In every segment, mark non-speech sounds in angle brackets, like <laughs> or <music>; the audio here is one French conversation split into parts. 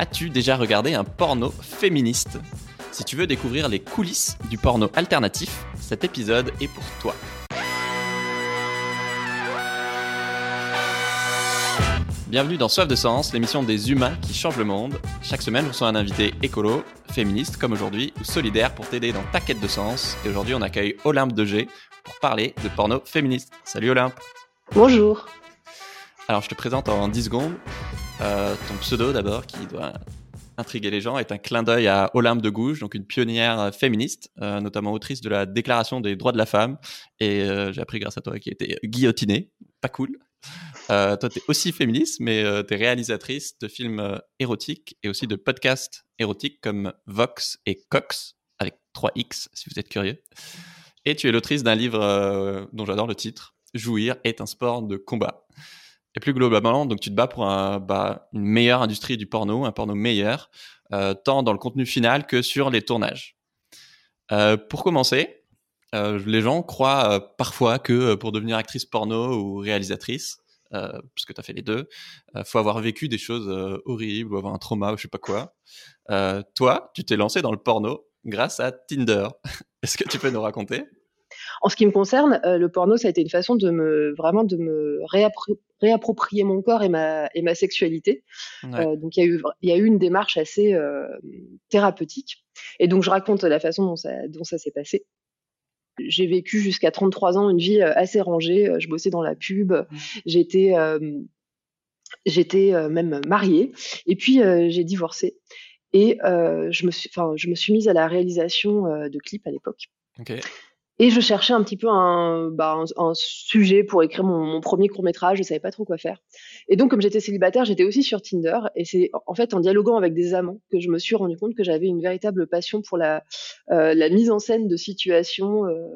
As-tu déjà regardé un porno féministe? Si tu veux découvrir les coulisses du porno alternatif, cet épisode est pour toi. Bienvenue dans Soif de Sens, l'émission des humains qui changent le monde. Chaque semaine, je reçois un invité écolo, féministe comme aujourd'hui, ou solidaire pour t'aider dans ta quête de sens. Et aujourd'hui, on accueille Olympe de G pour parler de porno féministe. Salut Olympe Bonjour Alors, je te présente en 10 secondes. Euh, ton pseudo d'abord, qui doit intriguer les gens, est un clin d'œil à Olympe de Gouges, donc une pionnière féministe, euh, notamment autrice de la Déclaration des droits de la femme. Et euh, j'ai appris grâce à toi qui été guillotinée. Pas cool. Euh, toi, tu es aussi féministe, mais euh, tu es réalisatrice de films euh, érotiques et aussi de podcasts érotiques comme Vox et Cox, avec 3X si vous êtes curieux. Et tu es l'autrice d'un livre dont j'adore le titre, Jouir est un sport de combat. Et plus globalement, donc tu te bats pour bah, une meilleure industrie du porno, un porno meilleur, tant dans le contenu final que sur les tournages. pour commencer, les gens croient parfois que pour devenir actrice porno ou réalisatrice, euh, puisque tu as fait les deux, euh, faut avoir vécu des choses euh, horribles ou avoir un trauma ou je sais pas quoi. toi, tu t'es lancé dans le porno grâce à Tinder. <laughs> Est-ce que tu peux nous raconter? En ce qui me concerne, le porno, ça a été une façon de me vraiment de me réapproprier mon corps et ma, et ma sexualité. donc il y, a eu, y a eu une démarche assez thérapeutique. Et donc je raconte la façon dont ça, dont ça s'est passé. J'ai vécu jusqu'à 33 ans une vie euh, assez rangée. Euh, je bossais dans la pub. Mmh. J'étais euh, j'étais même mariée. Et puis j'ai divorcé. Et je me suis, enfin, je me suis mise à la réalisation de clips à l'époque. Et je cherchais un petit peu un, bah, un, sujet pour écrire mon, mon premier court métrage. Je savais pas trop quoi faire. Et donc, comme j'étais célibataire, j'étais aussi sur Tinder. Et c'est en fait en dialoguant avec des amants que je me suis rendu compte que j'avais une véritable passion pour la, euh, la mise en scène de situations euh,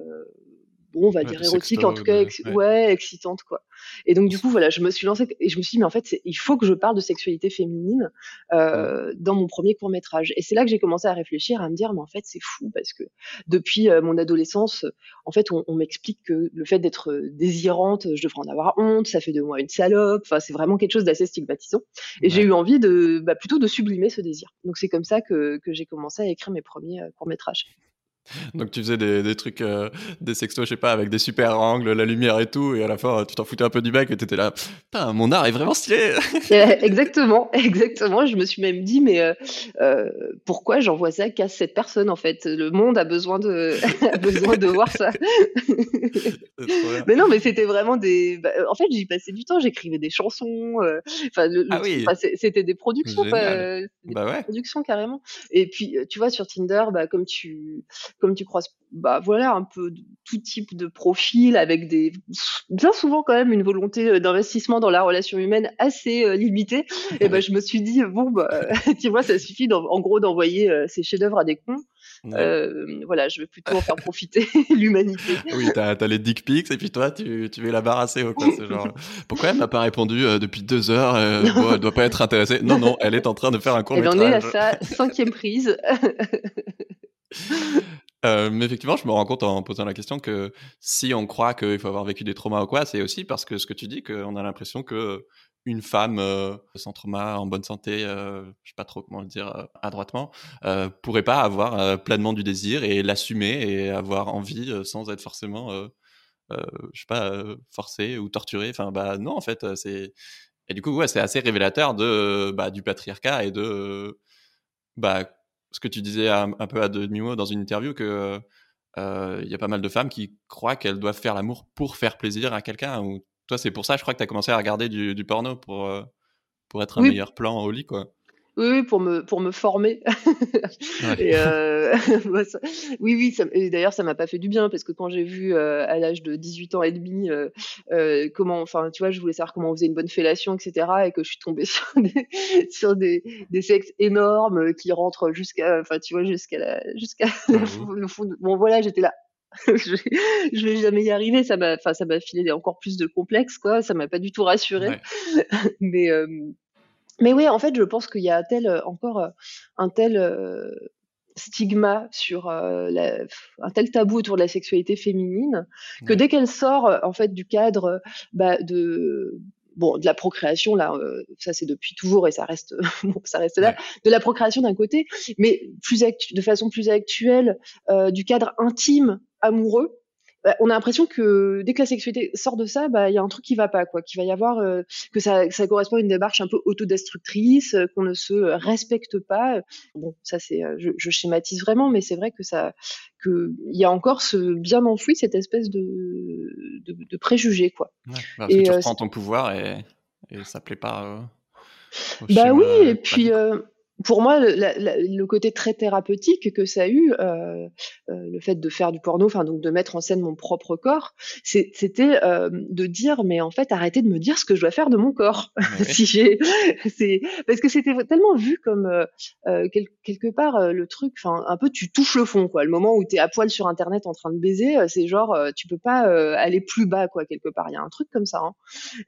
bon, on va dire érotique, en tout cas, ouais. excitante, quoi. Et donc, du coup, voilà, je me suis lancée et je me suis dit, mais en fait, il faut que je parle de sexualité féminine euh, dans mon premier court métrage. Et c'est là que j'ai commencé à réfléchir, à me dire, mais en fait, c'est fou parce que depuis euh, mon adolescence, en fait, on, m'explique que le fait d'être désirante, je devrais en avoir honte, ça fait de moi une salope. Enfin, c'est vraiment quelque chose d'assez stigmatisant. Et j'ai eu envie de, bah, plutôt de sublimer ce désir. Donc, c'est comme ça que, que j'ai commencé à écrire mes premiers euh, courts métrages. Donc tu faisais des, des trucs, euh, des sextos, je sais pas, avec des super angles, la lumière et tout, et à la fin tu t'en foutais un peu du mec et t'étais là, putain, mon art est vraiment stylé. <laughs> exactement, exactement. Je me suis même dit, mais euh, euh, pourquoi j'envoie ça qu'à cette personne en fait? Le monde a besoin de, <laughs> a besoin de voir ça. mais non, mais c'était vraiment des. Bah, en fait, j'y passais du temps, j'écrivais des chansons. Enfin, ah oui. c'était des productions, des bah ouais. productions carrément. Et puis, tu vois, sur Tinder, bah, comme tu comme tu croises bah voilà un peu tout type de profil avec des bien souvent quand même une volonté euh, d'investissement dans la relation humaine assez euh, limitée <laughs> et ben je me suis dit bon bah <laughs> tu vois ça suffit en gros d'envoyer euh, ces chefs-d'œuvre à des cons voilà, je vais plutôt en faire profiter <laughs> l'humanité. Oui, t'as as les dick pics et puis toi, tu, tu veux la barrasser quoi. Genre, pourquoi elle m'a pas répondu depuis deux heures Elle doit pas être intéressée. Non, non, elle est en train de faire un court métrage. Elle en est à sa cinquième prise. Euh, mais effectivement, je me rends compte en posant la question que si on croit qu'il faut avoir vécu des traumas ou quoi, c'est aussi parce que ce que tu dis, qu'on a l'impression que une femme euh, sans trauma, en bonne santé, euh, je sais pas trop comment le dire euh, adroitement, euh, pourrait pas avoir pleinement du désir et l'assumer et avoir envie sans être forcément, je sais pas, forcée ou torturée. Enfin, bah non, en fait, c'est et du coup, ouais, c'est assez révélateur de bah, du patriarcat et de bah ce que tu disais un, peu à demi-mot dans une interview que euh, il y a pas mal de femmes qui croient qu'elles doivent faire l'amour pour faire plaisir à quelqu'un. Ou toi, c'est pour ça, je crois que tu as commencé à regarder du, porno pour, euh, pour être un meilleur plan au lit, quoi. Oui, pour me pour me former. <laughs> et euh, <laughs> oui, oui. Ça, d'ailleurs, ça m'a pas fait du bien parce que quand j'ai vu euh, à l'âge de 18 ans et demi euh, euh, comment, enfin, tu vois, je voulais savoir comment on faisait une bonne fellation, etc. Et que je suis tombée <laughs> sur des sur des, des sexes énormes qui rentrent jusqu'à, enfin, tu vois, jusqu'à la jusqu'à le fond. Bon, voilà, j'étais là. je, je vais jamais y arriver. Ça m'a, enfin, ça m'a filé encore plus de complexe, quoi. Ça m'a pas du tout rassuré. Mais mais oui, en fait, je pense qu'il y a tel, euh, encore euh, un tel euh, stigma sur la, un tel tabou autour de la sexualité féminine que dès qu'elle sort en fait du cadre bah, de bon, de la procréation, là, euh, ça c'est depuis toujours et ça reste, <laughs> bon, ça reste là, de la procréation d'un côté, mais plus de façon plus actuelle, euh, du cadre intime, amoureux, bah, on a l'impression que dès que la sexualité sort de ça, bah il y a un truc qui va pas, quoi, qu'il va y avoir euh, que ça, ça correspond à une démarche un peu autodestructrice, euh, qu'on ne se respecte pas. Bon, ça c'est, je, je, schématise vraiment, mais c'est vrai que ça, que il y a encore ce bien enfoui cette espèce de de, de préjugé, quoi. Ouais, parce et, que tu reprends ton pouvoir et, et ça plaît pas. bah oui, et puis pour moi, le côté très thérapeutique que ça a eu, euh, euh, le fait de faire du porno, enfin donc de mettre en scène mon propre corps, c'était euh, de dire mais en fait arrêtez de me dire ce que je dois faire de mon corps. <laughs> si j'ai, c'est parce que c'était tellement vu comme quelque part le truc, enfin un peu tu touches le fond quoi. Le moment où tu es à poil sur internet en train de baiser, c'est genre tu peux pas aller plus bas quoi quelque part. Il y a un truc comme ça. Hein.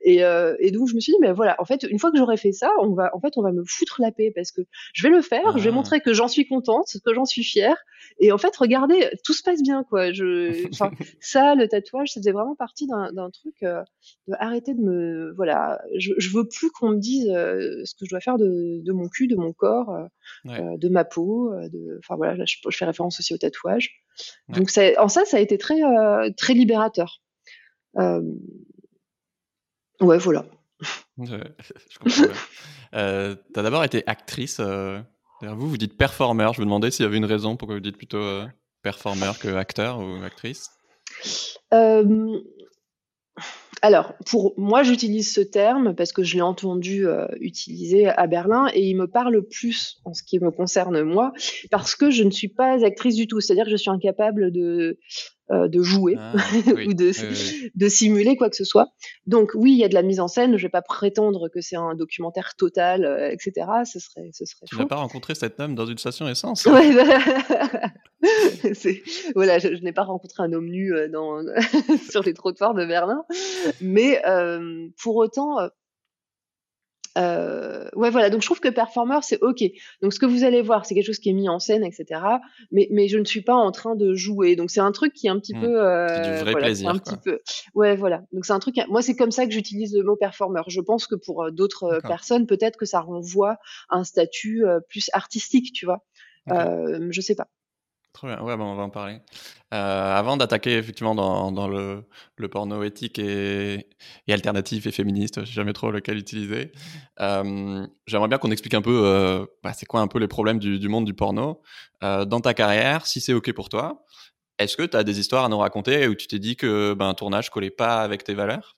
Et, et donc je me suis dit mais voilà, en fait une fois que j'aurai fait ça, on va en fait on va me foutre la paix parce que je vais le faire, je vais ah. montrer que j'en suis contente, que j'en suis fière. Et en fait, regardez, tout se passe bien, quoi. Je, <laughs> enfin, ça, le tatouage, ça faisait vraiment partie d'un truc euh, de arrêter de me, voilà, je, je veux plus qu'on me dise euh, ce que je dois faire de, de, mon cul, de mon corps, euh, euh de ma peau, de, enfin voilà, je, je, fais référence aussi au tatouage. Donc ça, en ça, ça a été très, très libérateur. ouais, voilà. <laughs> je, euh, tu as d'abord été actrice. Euh, vous, vous dites performeur. Je me demandais s'il y avait une raison pour que vous dites plutôt euh, performeur que acteur ou actrice. Alors, pour moi, j'utilise ce terme parce que je l'ai entendu utiliser à Berlin et il me parle plus en ce qui me concerne moi parce que je ne suis pas actrice du tout. C'est-à-dire que je suis incapable de euh, de jouer ah, <laughs> ou de, de simuler quoi que ce soit. Donc oui, il y a de la mise en scène. Je vais pas prétendre que c'est un documentaire total, euh, etc. Ce serait, ce serait. Tu n'as pas rencontré cette homme dans une station essence. <laughs> voilà, <laughs> je, n'ai pas rencontré un homme nu euh, dans, sur les trottoirs de Berlin, mais pour autant, euh, ouais, voilà. Donc, je trouve que performer, c'est OK. Donc, ce que vous allez voir, c'est quelque chose qui est mis en scène, etc. Mais, mais je ne suis pas en train de jouer. Donc, c'est un truc qui est un petit mmh. peu. Euh, c'est du vrai voilà, plaisir. Un petit peu. Ouais, voilà. Donc, c'est un truc. Moi, c'est comme ça que j'utilise le mot performer. Je pense que pour euh, d'autres euh, personnes, peut-être que ça renvoie à un statut euh, plus artistique, tu vois. Okay. Euh, je sais pas. Très bien, ouais, bon, on va en parler. Euh, avant d'attaquer effectivement dans, le, le, porno éthique et, et, alternatif et féministe, je sais jamais trop lequel utiliser, euh, j'aimerais bien qu'on explique un peu euh, bah, c'est quoi un peu les problèmes du, du monde du porno. Euh, dans ta carrière, si c'est OK pour toi, est-ce que tu as des histoires à nous raconter où tu t'es dit que ben, un tournage collait pas avec tes valeurs?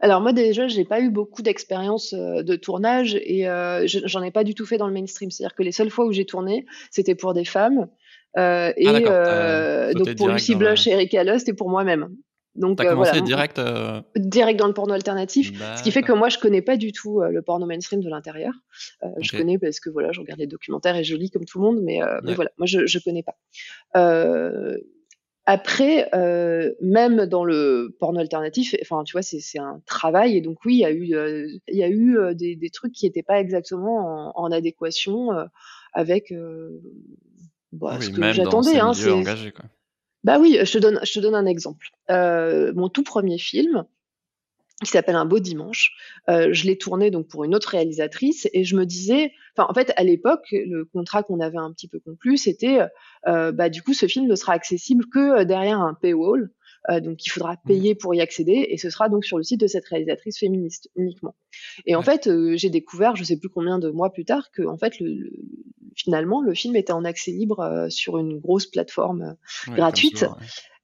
Alors moi déjà, j'ai pas eu beaucoup d'expérience de tournage et euh, j'en ai pas du tout fait dans le mainstream. C'est-à-dire que les seules fois où j'ai tourné, c'était pour des femmes euh, et ah, euh, donc pour Lucy Blush Erika Lust et pour moi-même. Donc T'as commencé direct direct dans le porno alternatif, ce qui fait que moi je connais pas du tout le porno mainstream de l'intérieur. Je connais parce que voilà, je regarde les documentaires et je lis comme tout le monde, mais, mais voilà, moi je je connais pas. Après, euh, même dans le porno alternatif, enfin, tu vois, c'est un travail. Et donc, oui, il y a eu, euh, y a eu euh, des, des, trucs qui n'étaient pas exactement en, en adéquation euh, avec bah, oui, ce que j'attendais. Hein, bah oui, je te donne, je te donne un exemple. mon tout premier film, qui s'appelle Un beau dimanche. Euh, je l'ai tourné donc pour une autre réalisatrice et je me disais, enfin en fait à l'époque le contrat qu'on avait un petit peu conclu c'était, euh, bah du coup ce film ne sera accessible que derrière un paywall, euh, donc il faudra mmh. payer pour y accéder et ce sera donc sur le site de cette réalisatrice féministe uniquement. Et en fait euh, j'ai découvert, je sais plus combien de mois plus tard, que en fait le, le, finalement le film était en accès libre euh, sur une grosse plateforme ouais, gratuite.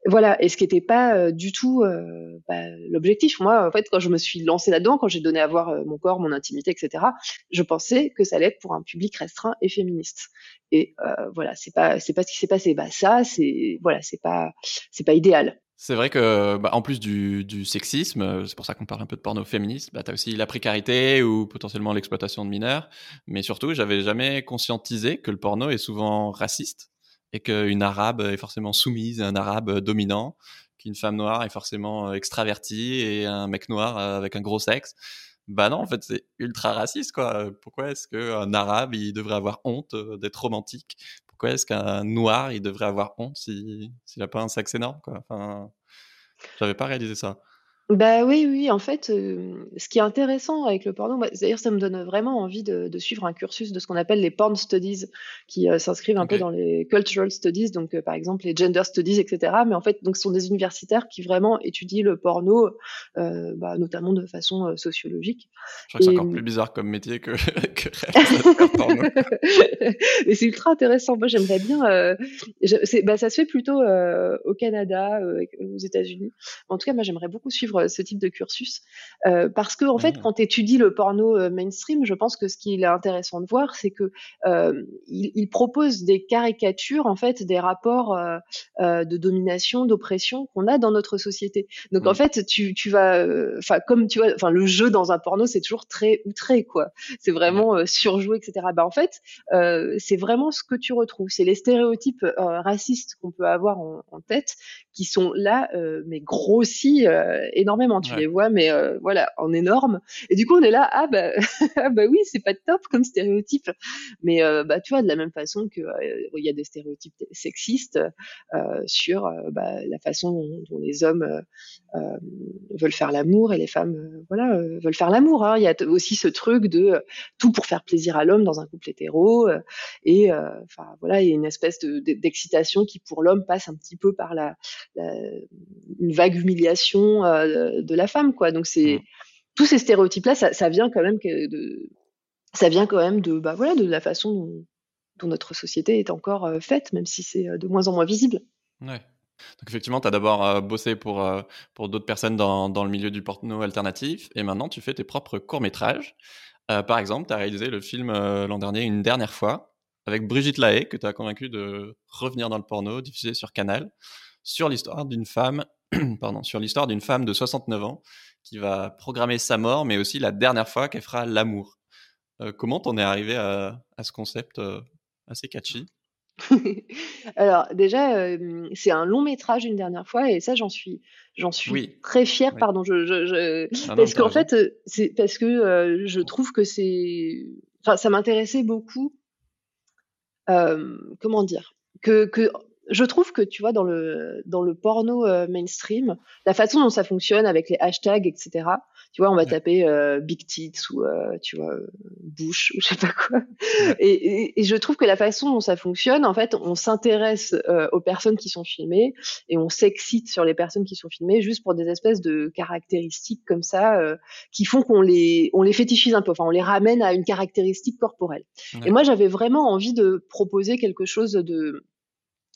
Voilà, et ce qui n'était pas euh, du tout euh, bah, l'objectif. Moi, en fait, quand je me suis lancée là-dedans, quand j'ai donné à voir euh, mon corps, mon intimité, etc., je pensais que ça allait être pour un public restreint et féministe. Et euh, voilà, c'est pas c'est pas ce qui s'est passé. Bah ça, c'est voilà, c'est pas c'est pas idéal. C'est vrai que, bah, en plus du, du sexisme, c'est pour ça qu'on parle un peu de porno féministe, bah, tu as aussi la précarité ou potentiellement l'exploitation de mineurs. Mais surtout, j'avais jamais conscientisé que le porno est souvent raciste et qu'une arabe est forcément soumise à un arabe dominant, qu'une femme noire est forcément euh, extravertie et un mec noir euh, avec un gros sexe. Bah non, en fait, c'est ultra raciste, quoi. Pourquoi est-ce qu'un arabe, il devrait avoir honte euh, d'être romantique Pourquoi est-ce qu'un noir, il devrait avoir honte s'il si, n'a pas un sexe énorme, quoi? Enfin, j'avais pas réalisé ça. Bah oui, oui, en fait, euh, ce qui est intéressant avec le porno, d'ailleurs, ça me donne vraiment envie de, de, suivre un cursus de ce qu'on appelle les porn studies, qui euh, s'inscrivent un peu dans les cultural studies, donc euh, par exemple les gender studies, etc. Mais en fait, donc ce sont des universitaires qui vraiment étudient le porno, bah, notamment de façon sociologique. Je crois que c'est encore plus bizarre comme métier que, <laughs> que porno. <laughs> Mais c'est ultra intéressant. Moi, j'aimerais bien. bah, ça se fait plutôt au Canada, aux États-Unis. En tout cas, moi, j'aimerais beaucoup suivre euh, ce type de cursus. Euh, parce que, en fait, quand tu étudies le porno euh, mainstream, je pense que ce qui est intéressant de voir, c'est que il, propose des caricatures, en fait, des rapports de domination, d'oppression qu'on a dans notre société. Donc, en fait, tu, tu vas, enfin, comme tu vois, enfin, le jeu dans un porno, c'est toujours très outré, quoi. C'est vraiment surjoué, etc. Bah, en fait, c'est vraiment ce que tu retrouves. C'est les stéréotypes racistes qu'on peut avoir en, en, tête qui sont là, mais grossis énormément. Tu les vois, mais euh, voilà, en énorme. Et du coup, on est là, ah bah, <laughs> ah bah oui, c'est pas top comme stéréotype. Mais euh, bah, tu vois, de la même façon que euh, il y a des stéréotypes sexistes sur bah, la façon dont, les hommes veulent faire l'amour et les femmes, voilà, veulent faire l'amour. Hein. Il y a aussi ce truc de tout pour faire plaisir à l'homme dans un couple hétéro. et enfin voilà, il y a une espèce d'excitation qui pour l'homme passe un petit peu par la, la une vague humiliation de la femme, quoi. Donc c'est mmh. tous ces stéréotypes-là, ça, vient quand même de, ça vient quand même de, bah voilà, de la façon dont, notre société est encore faite, même si c'est de moins en moins visible. Ouais. Donc effectivement, tu as d'abord bossé pour, pour d'autres personnes dans, dans, le milieu du porno alternatif, et maintenant tu fais tes propres courts-métrages. par exemple, tu as réalisé le film l'an dernier une dernière fois, avec Brigitte Lahaye, que tu as convaincu de revenir dans le porno, diffusé sur Canal, sur l'histoire d'une femme <clears throat> pardon, sur l'histoire d'une femme de 69 ans qui va programmer sa mort, mais aussi la dernière fois qu'elle fera l'amour. Euh, comment t'en es arrivé à, ce concept euh, assez catchy? <laughs> Alors déjà, c'est un long métrage une dernière fois et ça j'en suis, j'en suis très fière. Pardon, je, ah parce qu'en fait c'est parce que je trouve que c'est, enfin ça m'intéressait beaucoup. comment dire que, que je trouve que tu vois dans le dans le porno euh, mainstream, la façon dont ça fonctionne avec les hashtags, etc. Tu vois, on va taper euh, big tits ou euh, tu vois bouche ou je sais pas quoi. Et, et, je trouve que la façon dont ça fonctionne, en fait, on s'intéresse aux personnes qui sont filmées et on s'excite sur les personnes qui sont filmées juste pour des espèces de caractéristiques comme ça qui font qu'on les on les fétichise un peu, enfin on les ramène à une caractéristique corporelle. Et moi, j'avais vraiment envie de proposer quelque chose de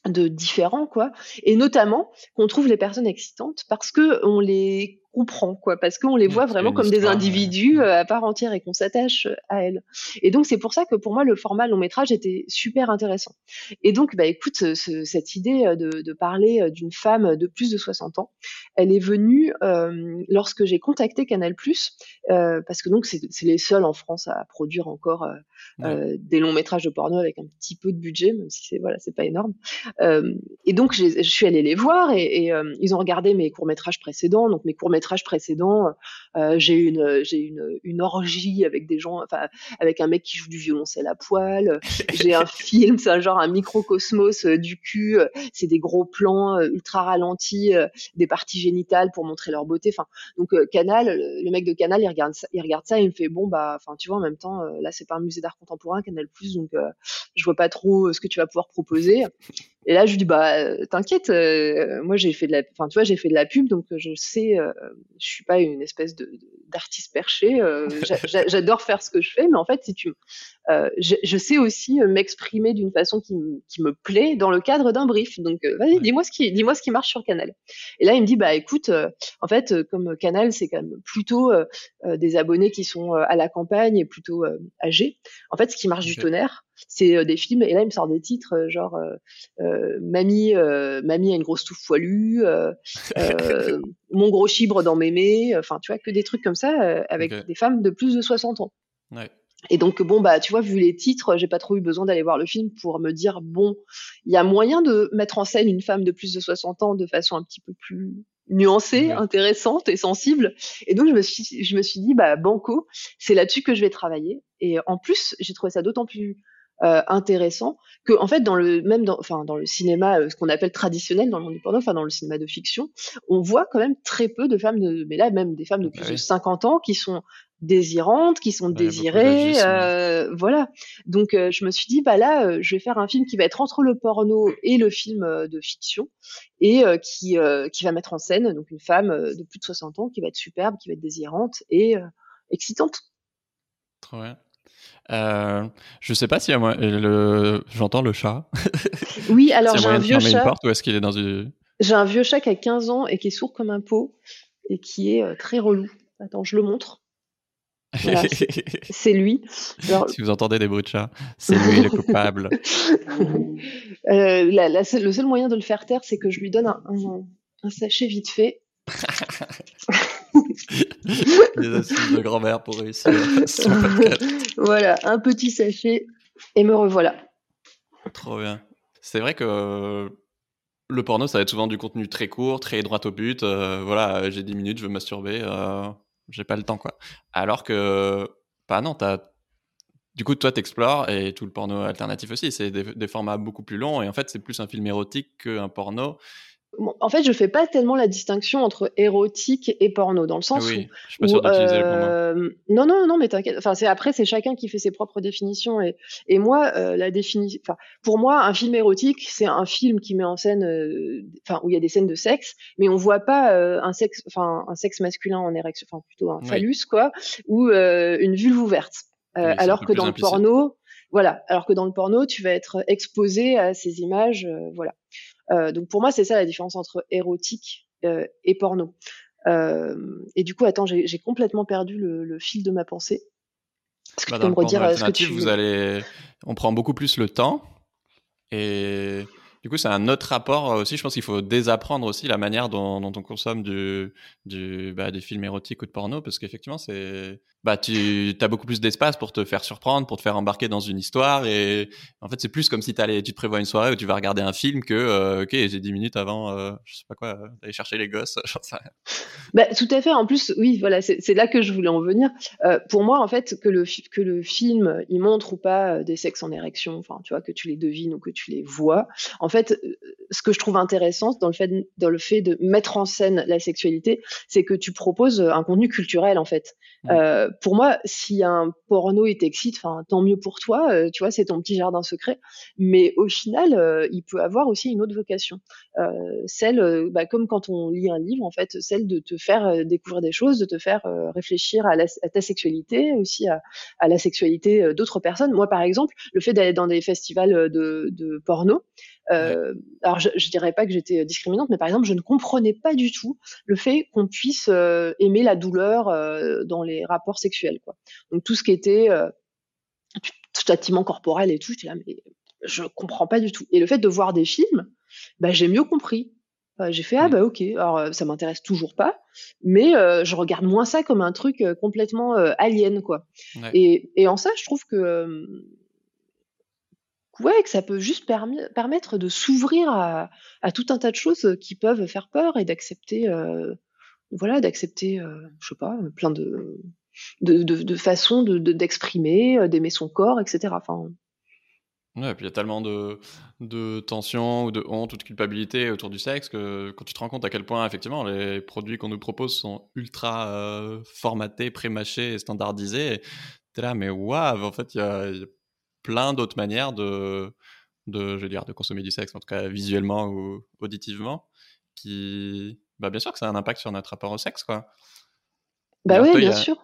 de différents quoi. Et notamment qu'on trouve les personnes excitantes parce que on les comprend, quoi, parce qu'on les voit vraiment comme des individus euh, à part entière et qu'on s'attache euh, à elles. Et donc c'est pour ça que pour moi le format long métrage était super intéressant. Et donc bah écoute, cette idée euh, de, parler d'une femme de plus de 60 ans, elle est venue lorsque j'ai contacté Canal+, euh, parce que donc c'est les seuls en France à produire encore des longs métrages de porno avec un petit peu de budget, même si c'est voilà c'est pas énorme. et donc je suis allée les voir et, et ils ont regardé mes courts métrages précédents, donc mes courts métrages précédent, euh, j'ai une j'ai une, une orgie avec des gens, enfin avec un mec qui joue du violoncelle à poil. j'ai un <laughs> film, c'est un genre un microcosmos euh, du cul. C'est des gros plans euh, ultra ralentis des parties génitales pour montrer leur beauté. Enfin, donc Canal, le mec de Canal, il regarde ça, il regarde ça et il me fait bon bah, enfin tu vois en même temps là c'est pas un musée d'art contemporain Canal Plus donc je vois pas trop ce que tu vas pouvoir proposer. Et là, je lui dis bah t'inquiète, moi j'ai fait de la, enfin tu vois j'ai fait de la pub donc je sais, je suis pas une espèce de d'artiste perché. Euh, <laughs> j'adore faire ce que je fais, mais en fait, si tu, euh, je, sais aussi euh, m'exprimer d'une façon qui, me plaît dans le cadre d'un brief. Donc, vas-y, dis-moi ce qui, dis-moi ce qui marche sur Canal. Et là, il me dit, bah écoute, en fait, comme Canal, c'est quand même plutôt des abonnés qui sont à la campagne et plutôt âgés. En fait, ce qui marche du tonnerre, c'est des films. Et là, il me sort des titres genre Mamie, Mamie a une grosse touffe poilue, <laughs> Mon gros chibre dans mémé. Enfin, tu vois que des trucs comme ça euh, avec des femmes de plus de 60 ans. Et donc bon bah tu vois vu les titres, j'ai pas trop eu besoin d'aller voir le film pour me dire bon, il y a moyen de mettre en scène une femme de plus de 60 ans de façon un petit peu plus nuancée, intéressante et sensible. Et donc je me suis je me suis dit bah banco, c'est là-dessus que je vais travailler. Et en plus, j'ai trouvé ça d'autant plus intéressant que en fait dans le même dans, enfin dans le cinéma ce qu'on appelle traditionnel dans le monde du porno enfin dans le cinéma de fiction on voit quand même très peu de femmes de mais là même des femmes de plus de 50 ans qui sont désirantes, qui sont désirées, euh, voilà. Donc euh, je me suis dit bah là euh, je vais faire un film qui va être entre le porno et le film de fiction et qui qui va mettre en scène donc une femme de plus de 60 ans qui va être superbe, qui va être désirante et excitante. Trop bien. Euh, je sais pas si moi le... j'entends le chat. <laughs> Oui, alors j'ai un vieux chat. Porte, ou est-ce qu'il est dans une... J'ai un vieux chat qui a 15 ans et qui est sourd comme un pot et qui est très relou. Attends, je le montre. <laughs> c'est lui. Si vous entendez des bruits de chat, c'est lui le coupable. <laughs> euh, le seul moyen de le faire taire, c'est que je lui donne un, un, sachet vite fait. <laughs> Des astuces de grand-mère pour réussir. <laughs> voilà, un petit sachet et me revoilà. Trop bien. C'est vrai que le porno, ça va être souvent du contenu très court, très droit au but. Euh, voilà, j'ai 10 minutes, je veux masturber. Euh, j'ai pas le temps, quoi. Alors que, bah non, t'as. Du coup, toi, t'explores et tout le porno alternatif aussi. C'est des, des, formats beaucoup plus longs et en fait, c'est plus un film érotique qu'un porno en fait, je fais pas tellement la distinction entre érotique et porno, dans le sens oui, où, je suis pas euh, Non, non, non, mais t'inquiète. Enfin, c'est après, c'est chacun qui fait ses propres définitions. Et, et moi, euh, la définition, enfin, pour moi, un film érotique, c'est un film qui met en scène, euh, enfin, où il y a des scènes de sexe, mais on voit pas un sexe, enfin, un sexe masculin en érection, enfin, plutôt un phallus, quoi, ou une vulve ouverte. alors que dans le porno, voilà, alors que dans le porno, tu vas être exposé à ces images, voilà. Euh, donc pour moi, c'est ça la différence entre érotique euh, et porno. Euh, et du coup, attends, j'ai complètement perdu le, fil de ma pensée. Est-ce que bah, tu peux me redire ce que tu... vous allez, on prend beaucoup plus le temps et du coup, c'est un autre rapport aussi. Je pense qu'il faut désapprendre aussi la manière dont, on consomme du, du, bah, des films érotiques ou de porno, parce qu'effectivement, c'est, bah, tu as beaucoup plus d'espace pour te faire surprendre, pour te faire embarquer dans une histoire. Et en fait, c'est plus comme si allais, tu te prévois une soirée où tu vas regarder un film que, euh, ok, j'ai 10 minutes avant, euh, je sais pas quoi, d'aller chercher les gosses. <laughs> Bah, tout à fait. En plus, oui, voilà, c'est là que je voulais en venir. Euh, pour moi, en fait, que le, que le film, il montre ou pas des sexes en érection, enfin, tu vois, que tu les devines ou que tu les vois. En fait, ce que je trouve intéressant dans le fait, dans le fait de mettre en scène la sexualité, c'est que tu proposes un contenu culturel, en fait. Euh, pour moi, si un porno est excite, enfin, tant mieux pour toi, euh, tu vois, c'est ton petit jardin secret. Mais au final, euh, il peut avoir aussi une autre vocation, celle, bah, comme quand on lit un livre, en fait, celle de te faire découvrir des choses, de te faire réfléchir à, ta sexualité, aussi à, la sexualité d'autres personnes. Moi, par exemple, le fait d'aller dans des festivals de, de porno, euh, alors, je, je dirais pas que j'étais discriminante, mais par exemple, je ne comprenais pas du tout le fait qu'on puisse euh, aimer la douleur euh, dans les rapports sexuels. Quoi. Donc, tout ce qui était châtiment corporel et tout, j'étais là, mais je comprends pas du tout. Et le fait de voir des films, bah, j'ai mieux compris. j'ai fait ah bah ok, alors ça m'intéresse toujours pas, mais je regarde moins ça comme un truc complètement alien quoi. Et, et, en ça, je trouve que ouais, que ça peut juste permettre de s'ouvrir à, tout un tas de choses qui peuvent faire peur et d'accepter, euh, voilà, d'accepter, euh, je sais pas, plein de, façons d'exprimer, euh, d'aimer son corps, etc. Enfin, Ouais, et puis il y a tellement de, de tension ou de honte ou de culpabilité autour du sexe que quand tu te rends compte à quel point, effectivement, les produits qu'on nous propose sont ultra formatés, pré-mâchés et standardisés, t'es là, mais waouh, en fait, il y a, plein d'autres manières de, de, je veux dire, de consommer du sexe, en tout cas visuellement ou auditivement, qui, bah, bien sûr que ça a un impact sur notre rapport au sexe, quoi. Bah oui, bien sûr.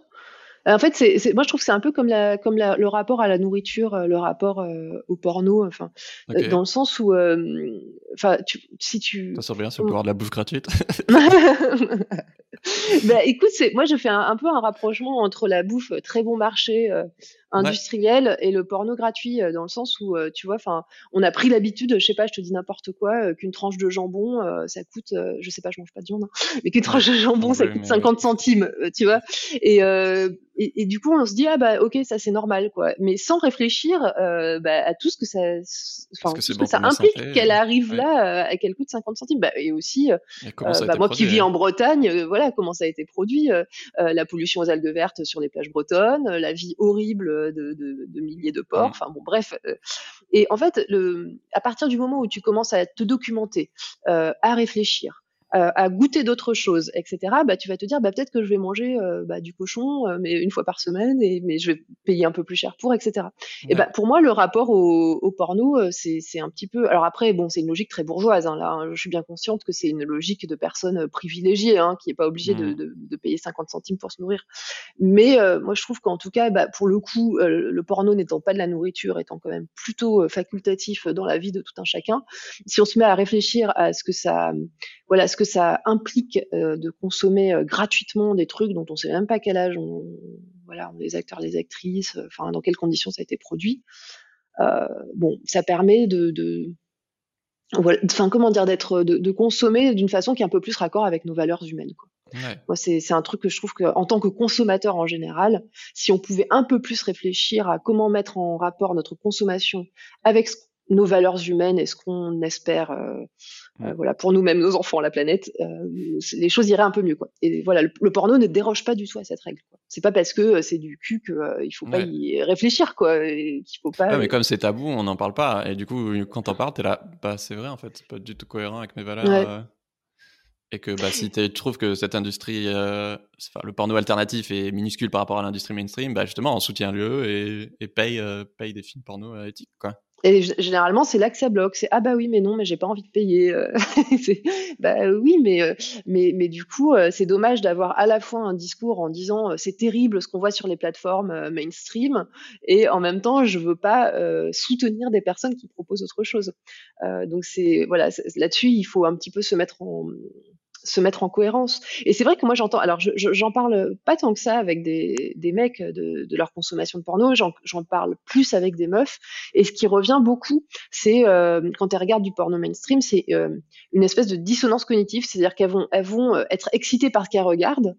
En fait, c'est, moi je trouve que c'est un peu comme, la, comme le rapport à la nourriture, euh, le rapport euh, au porno, enfin, euh, dans le sens où, enfin, si tu. Ça sort bien, c'est pouvoir de la bouffe gratuite. <laughs> bah écoute, moi je fais un, peu un rapprochement entre la bouffe très bon marché industriel et le porno gratuit euh, dans le sens où euh, tu vois enfin on a pris l'habitude je sais pas je te dis n'importe quoi euh, qu'une tranche de jambon ça coûte je sais pas je mange pas de viande hein, <laughs> mais qu'une tranche de jambon ça coûte 50 centimes tu vois. Et, et, du coup on se dit ah bah ok ça c'est normal quoi. Mais sans réfléchir bah, à tout ce que ça enfin ce que, ça implique qu'elle arrive là à qu'elle coûte 50 centimes. Bah, et aussi bah, moi qui vis en Bretagne voilà comment ça a été produit la pollution aux algues vertes sur les plages bretonnes la vie horrible de, milliers de porcs. Mmh. Enfin bon, bref. et en fait, le, à partir du moment où tu commences à te documenter, à réfléchir, euh, à goûter d'autres choses, etc., bah, tu vas te dire bah, peut-être que je vais manger euh, bah, du cochon, euh, mais une fois par semaine, et, mais je vais payer un peu plus cher pour, etc. Et bah, pour moi, le rapport au, au porno, c'est un petit peu. Alors après, bon, c'est une logique très bourgeoise. Hein, là, hein. je suis bien consciente que c'est une logique de personnes privilégiées, hein, qui n'est pas obligée de, mmh. de, de, payer 50 centimes pour se nourrir. Mais moi, je trouve qu'en tout cas, bah, pour le coup, le porno n'étant pas de la nourriture, étant quand même plutôt facultatif dans la vie de tout un chacun, si on se met à réfléchir à ce que ça, voilà, ce que ça implique euh, de consommer euh, gratuitement des trucs dont on sait même pas quel âge on, voilà, les acteurs, les actrices, euh, enfin dans quelles conditions ça a été produit. bon, ça permet de, enfin comment dire, d'être, de, consommer d'une façon qui est un peu plus raccord avec nos valeurs humaines. Quoi. Moi, c'est un truc que je trouve que, en tant que consommateur en général, si on pouvait un peu plus réfléchir à comment mettre en rapport notre consommation avec nos valeurs humaines et ce qu'on espère euh, voilà, pour nous-mêmes, nos enfants, la planète, euh, les choses iraient un peu mieux. Quoi. Et voilà, le, porno ne déroge pas du tout à cette règle. C'est pas parce que euh, c'est du cul qu'il il faut pas y réfléchir, quoi. Qu'il faut pas. mais comme c'est tabou, on n'en parle pas. Et du coup, quand t'en parles, t'es là, bah c'est vrai en fait, c'est pas du tout cohérent avec mes valeurs. Et que bah, si tu trouves que cette industrie, le porno alternatif est minuscule par rapport à l'industrie mainstream, bah justement, on soutient le et, et paye, paye des films porno éthiques. Quoi. Et généralement, c'est là que ça bloque. C'est ah bah oui, mais non, mais j'ai pas envie de payer. Euh. <laughs> bah oui, mais euh, mais mais du coup, euh, c'est dommage d'avoir à la fois un discours en disant c'est terrible ce qu'on voit sur les plateformes mainstream, et en même temps, je veux pas soutenir des personnes qui proposent autre chose. donc c'est voilà, là-dessus, il faut un petit peu se mettre en se mettre en cohérence. Et c'est vrai que moi j'entends, alors j'en parle pas tant que ça avec des, des mecs de, de, leur consommation de porno, j'en parle plus avec des meufs. Et ce qui revient beaucoup, c'est euh, quand elles regardent du porno mainstream, c'est euh, une espèce de dissonance cognitive, c'est-à-dire qu'elles vont, elles vont euh, être excitées par ce qu'elles regardent.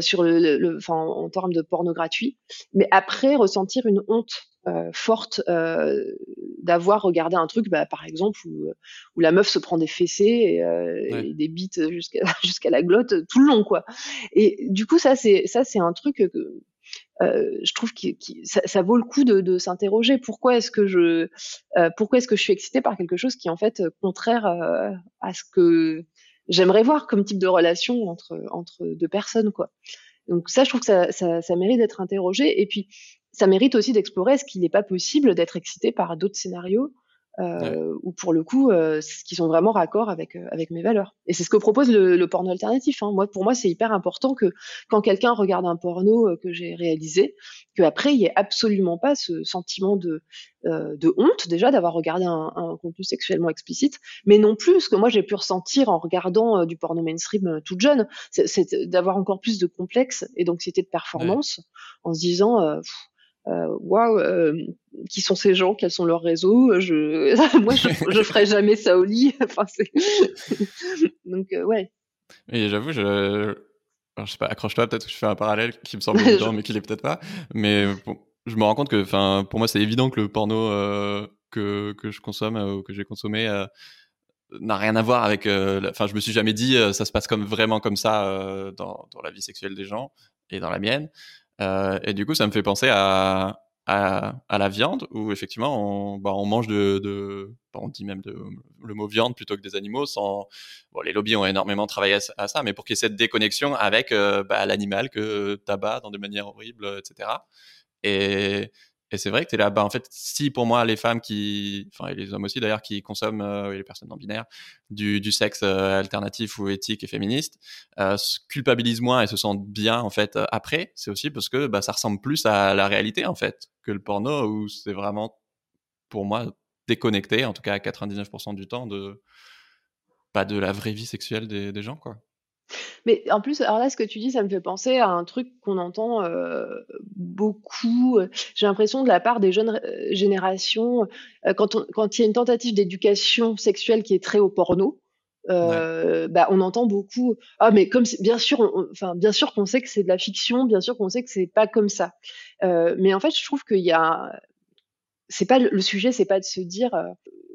sur le, le, en termes de porno gratuit, mais après ressentir une honte euh, forte euh, d'avoir regardé un truc, bah, par exemple, où, où, la meuf se prend des fessées et, euh, des bites jusqu'à <laughs> jusqu'à la glotte tout le long, quoi. Et du coup, ça, c'est ça, c'est un truc que je trouve que ça, ça, vaut le coup de, de s'interroger. Pourquoi est-ce que je, pourquoi est-ce que je suis excitée par quelque chose qui est en fait contraire à ce que j'aimerais voir comme type de relation entre entre deux personnes, quoi. Donc ça, je trouve que ça, ça, ça mérite d'être interrogé. Et puis, ça mérite aussi d'explorer est-ce qu'il n'est pas possible d'être excité par d'autres scénarios euh, ou pour le coup, euh, qui sont vraiment raccord avec euh, avec mes valeurs. Et c'est ce que propose le, le porno alternatif. Hein. Moi, pour moi, c'est hyper important que quand quelqu'un regarde un porno euh, que j'ai réalisé, qu'après il n'y ait absolument pas ce sentiment de euh, de honte déjà d'avoir regardé un, un, contenu sexuellement explicite, mais non plus ce que moi j'ai pu ressentir en regardant du porno mainstream toute jeune, c'est d'avoir encore plus de complexe et d'anxiété de performance en se disant euh, waouh, euh, qui sont ces gens, quels sont leurs réseaux? Je, <laughs> moi, je, je ferai jamais ça au lit. <laughs> enfin, <laughs> Donc, euh, ouais. Et j'avoue, je, je sais pas, accroche-toi, peut-être que je fais un parallèle qui me semble évident, mais qui l'est peut-être pas. Mais je me rends compte que, enfin, pour moi, c'est évident que le porno que, que je consomme ou que j'ai consommé n'a rien à voir avec. Enfin, je me suis jamais dit ça se passe comme vraiment comme ça dans, dans la vie sexuelle des gens et dans la mienne. Euh, et du coup, ça me fait penser à, à, la viande, où effectivement, on, bah, on mange de, de bah, on dit même de, le mot viande plutôt que des animaux. Sans, bon, les lobbies ont énormément travaillé à, ça, mais pour qu'il y ait cette déconnexion avec euh, bah, l'animal que tabac dans des manières horribles, etc. Et, et c'est vrai que tu là, bah, en fait, si pour moi, les femmes qui, enfin, et les hommes aussi d'ailleurs, qui consomment, euh, les personnes non binaires, du, du sexe euh, alternatif ou éthique et féministe, euh, se culpabilisent moins et se sentent bien, en fait, après, c'est aussi parce que bah, ça ressemble plus à la réalité, en fait, que le porno, où c'est vraiment, pour moi, déconnecté, en tout cas à 99% du temps, de, pas de la vraie vie sexuelle des, des gens, quoi. Mais en plus, alors là, ce que tu dis, ça me fait penser à un truc qu'on entend euh, beaucoup, euh, j'ai l'impression de la part des jeunes euh, générations, quand, on, quand il y a une tentative d'éducation sexuelle qui est très au porno, bah, on entend beaucoup. Ah mais comme bien sûr enfin bien sûr qu'on sait que c'est de la fiction bien sûr qu'on sait que c'est pas comme ça. Mais en fait je trouve qu'il y a c'est pas le, sujet c'est pas de se dire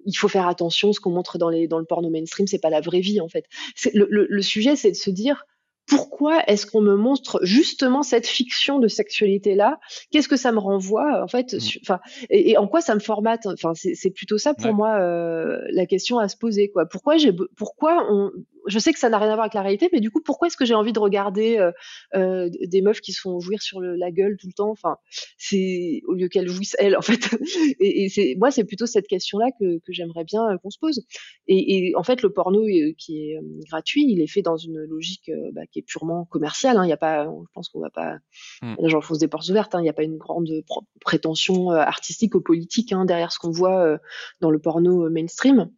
il faut faire attention, ce qu'on montre dans, les, dans le porno mainstream, c'est pas la vraie vie en fait. Le, le, le, sujet, c'est de se dire, pourquoi est-ce qu'on me montre justement cette fiction de sexualité là Qu'est-ce que ça me renvoie en fait mmh. Enfin, et, en quoi ça me formate? Enfin, c'est plutôt ça pour moi euh, la question à se poser quoi. Pourquoi j'ai, pourquoi on, je sais que ça n'a rien à voir avec la réalité, mais du coup, pourquoi est-ce que j'ai envie de regarder euh, euh, des meufs qui se font jouir sur la gueule tout le temps? Enfin, c'est au lieu qu'elles jouissent elles, en fait. <laughs> et, c'est moi, c'est plutôt cette question-là que, j'aimerais bien euh, qu'on se pose. Et, en fait, le porno qui est gratuit, il est fait dans une logique bah, qui est purement commerciale. Hein. Il y a pas, je pense qu'on va pas, mmh. j'enfonce des portes ouvertes. Hein. Il n'y a pas une grande prétention artistique ou politique hein, derrière ce qu'on voit dans le porno mainstream.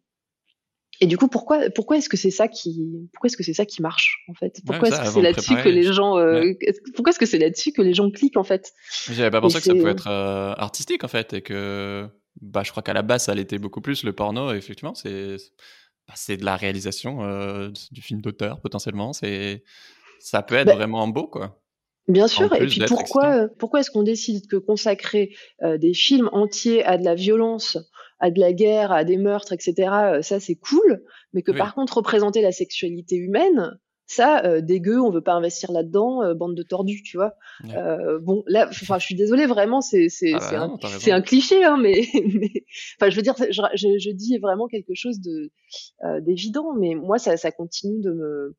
Et du coup, pourquoi, pourquoi est-ce que c'est ça qui, pourquoi est-ce que c'est ça qui marche en fait? Pourquoi est-ce que c'est là-dessus que les gens, euh, pourquoi est-ce que c'est là-dessus que les gens cliquent en fait? J'avais pas pensé que ça pouvait être euh, artistique en fait et que, bah, je crois qu'à la base ça l'était beaucoup plus le porno. Effectivement, c'est, bah, c'est de la réalisation euh, du film d'auteur potentiellement. C'est, ça peut être bah vraiment beau quoi. Bien sûr, et puis pourquoi, pourquoi est-ce qu'on décide que consacrer des films entiers à de la violence à de la guerre, à des meurtres, etc., euh, ça c'est cool, mais que par contre représenter la sexualité humaine, ça, euh, dégueu, on veut pas investir là-dedans, euh, bande de tordus, tu vois. bon, là, enfin, je suis désolée, vraiment, c'est c'est ah bah un, un, cliché, hein, <laughs> mais, enfin, je veux dire, je, je, dis vraiment quelque chose de d'évident, mais moi, ça, ça continue de me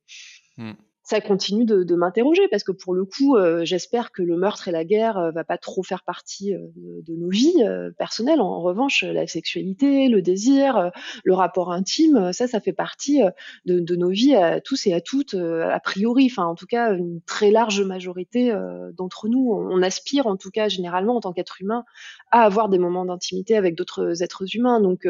mmh ça continue de, de m'interroger parce que pour le coup, euh, j'espère que le meurtre et la guerre euh, va pas trop faire partie euh, de, nos vies personnelles. En, revanche, la sexualité, le désir, le rapport intime, ça, ça fait partie de, de, nos vies à tous et à toutes a priori. Enfin, en tout cas, une très large majorité d'entre nous, on, aspire, en tout cas, généralement en tant qu'être humain, à avoir des moments d'intimité avec d'autres êtres humains. Donc,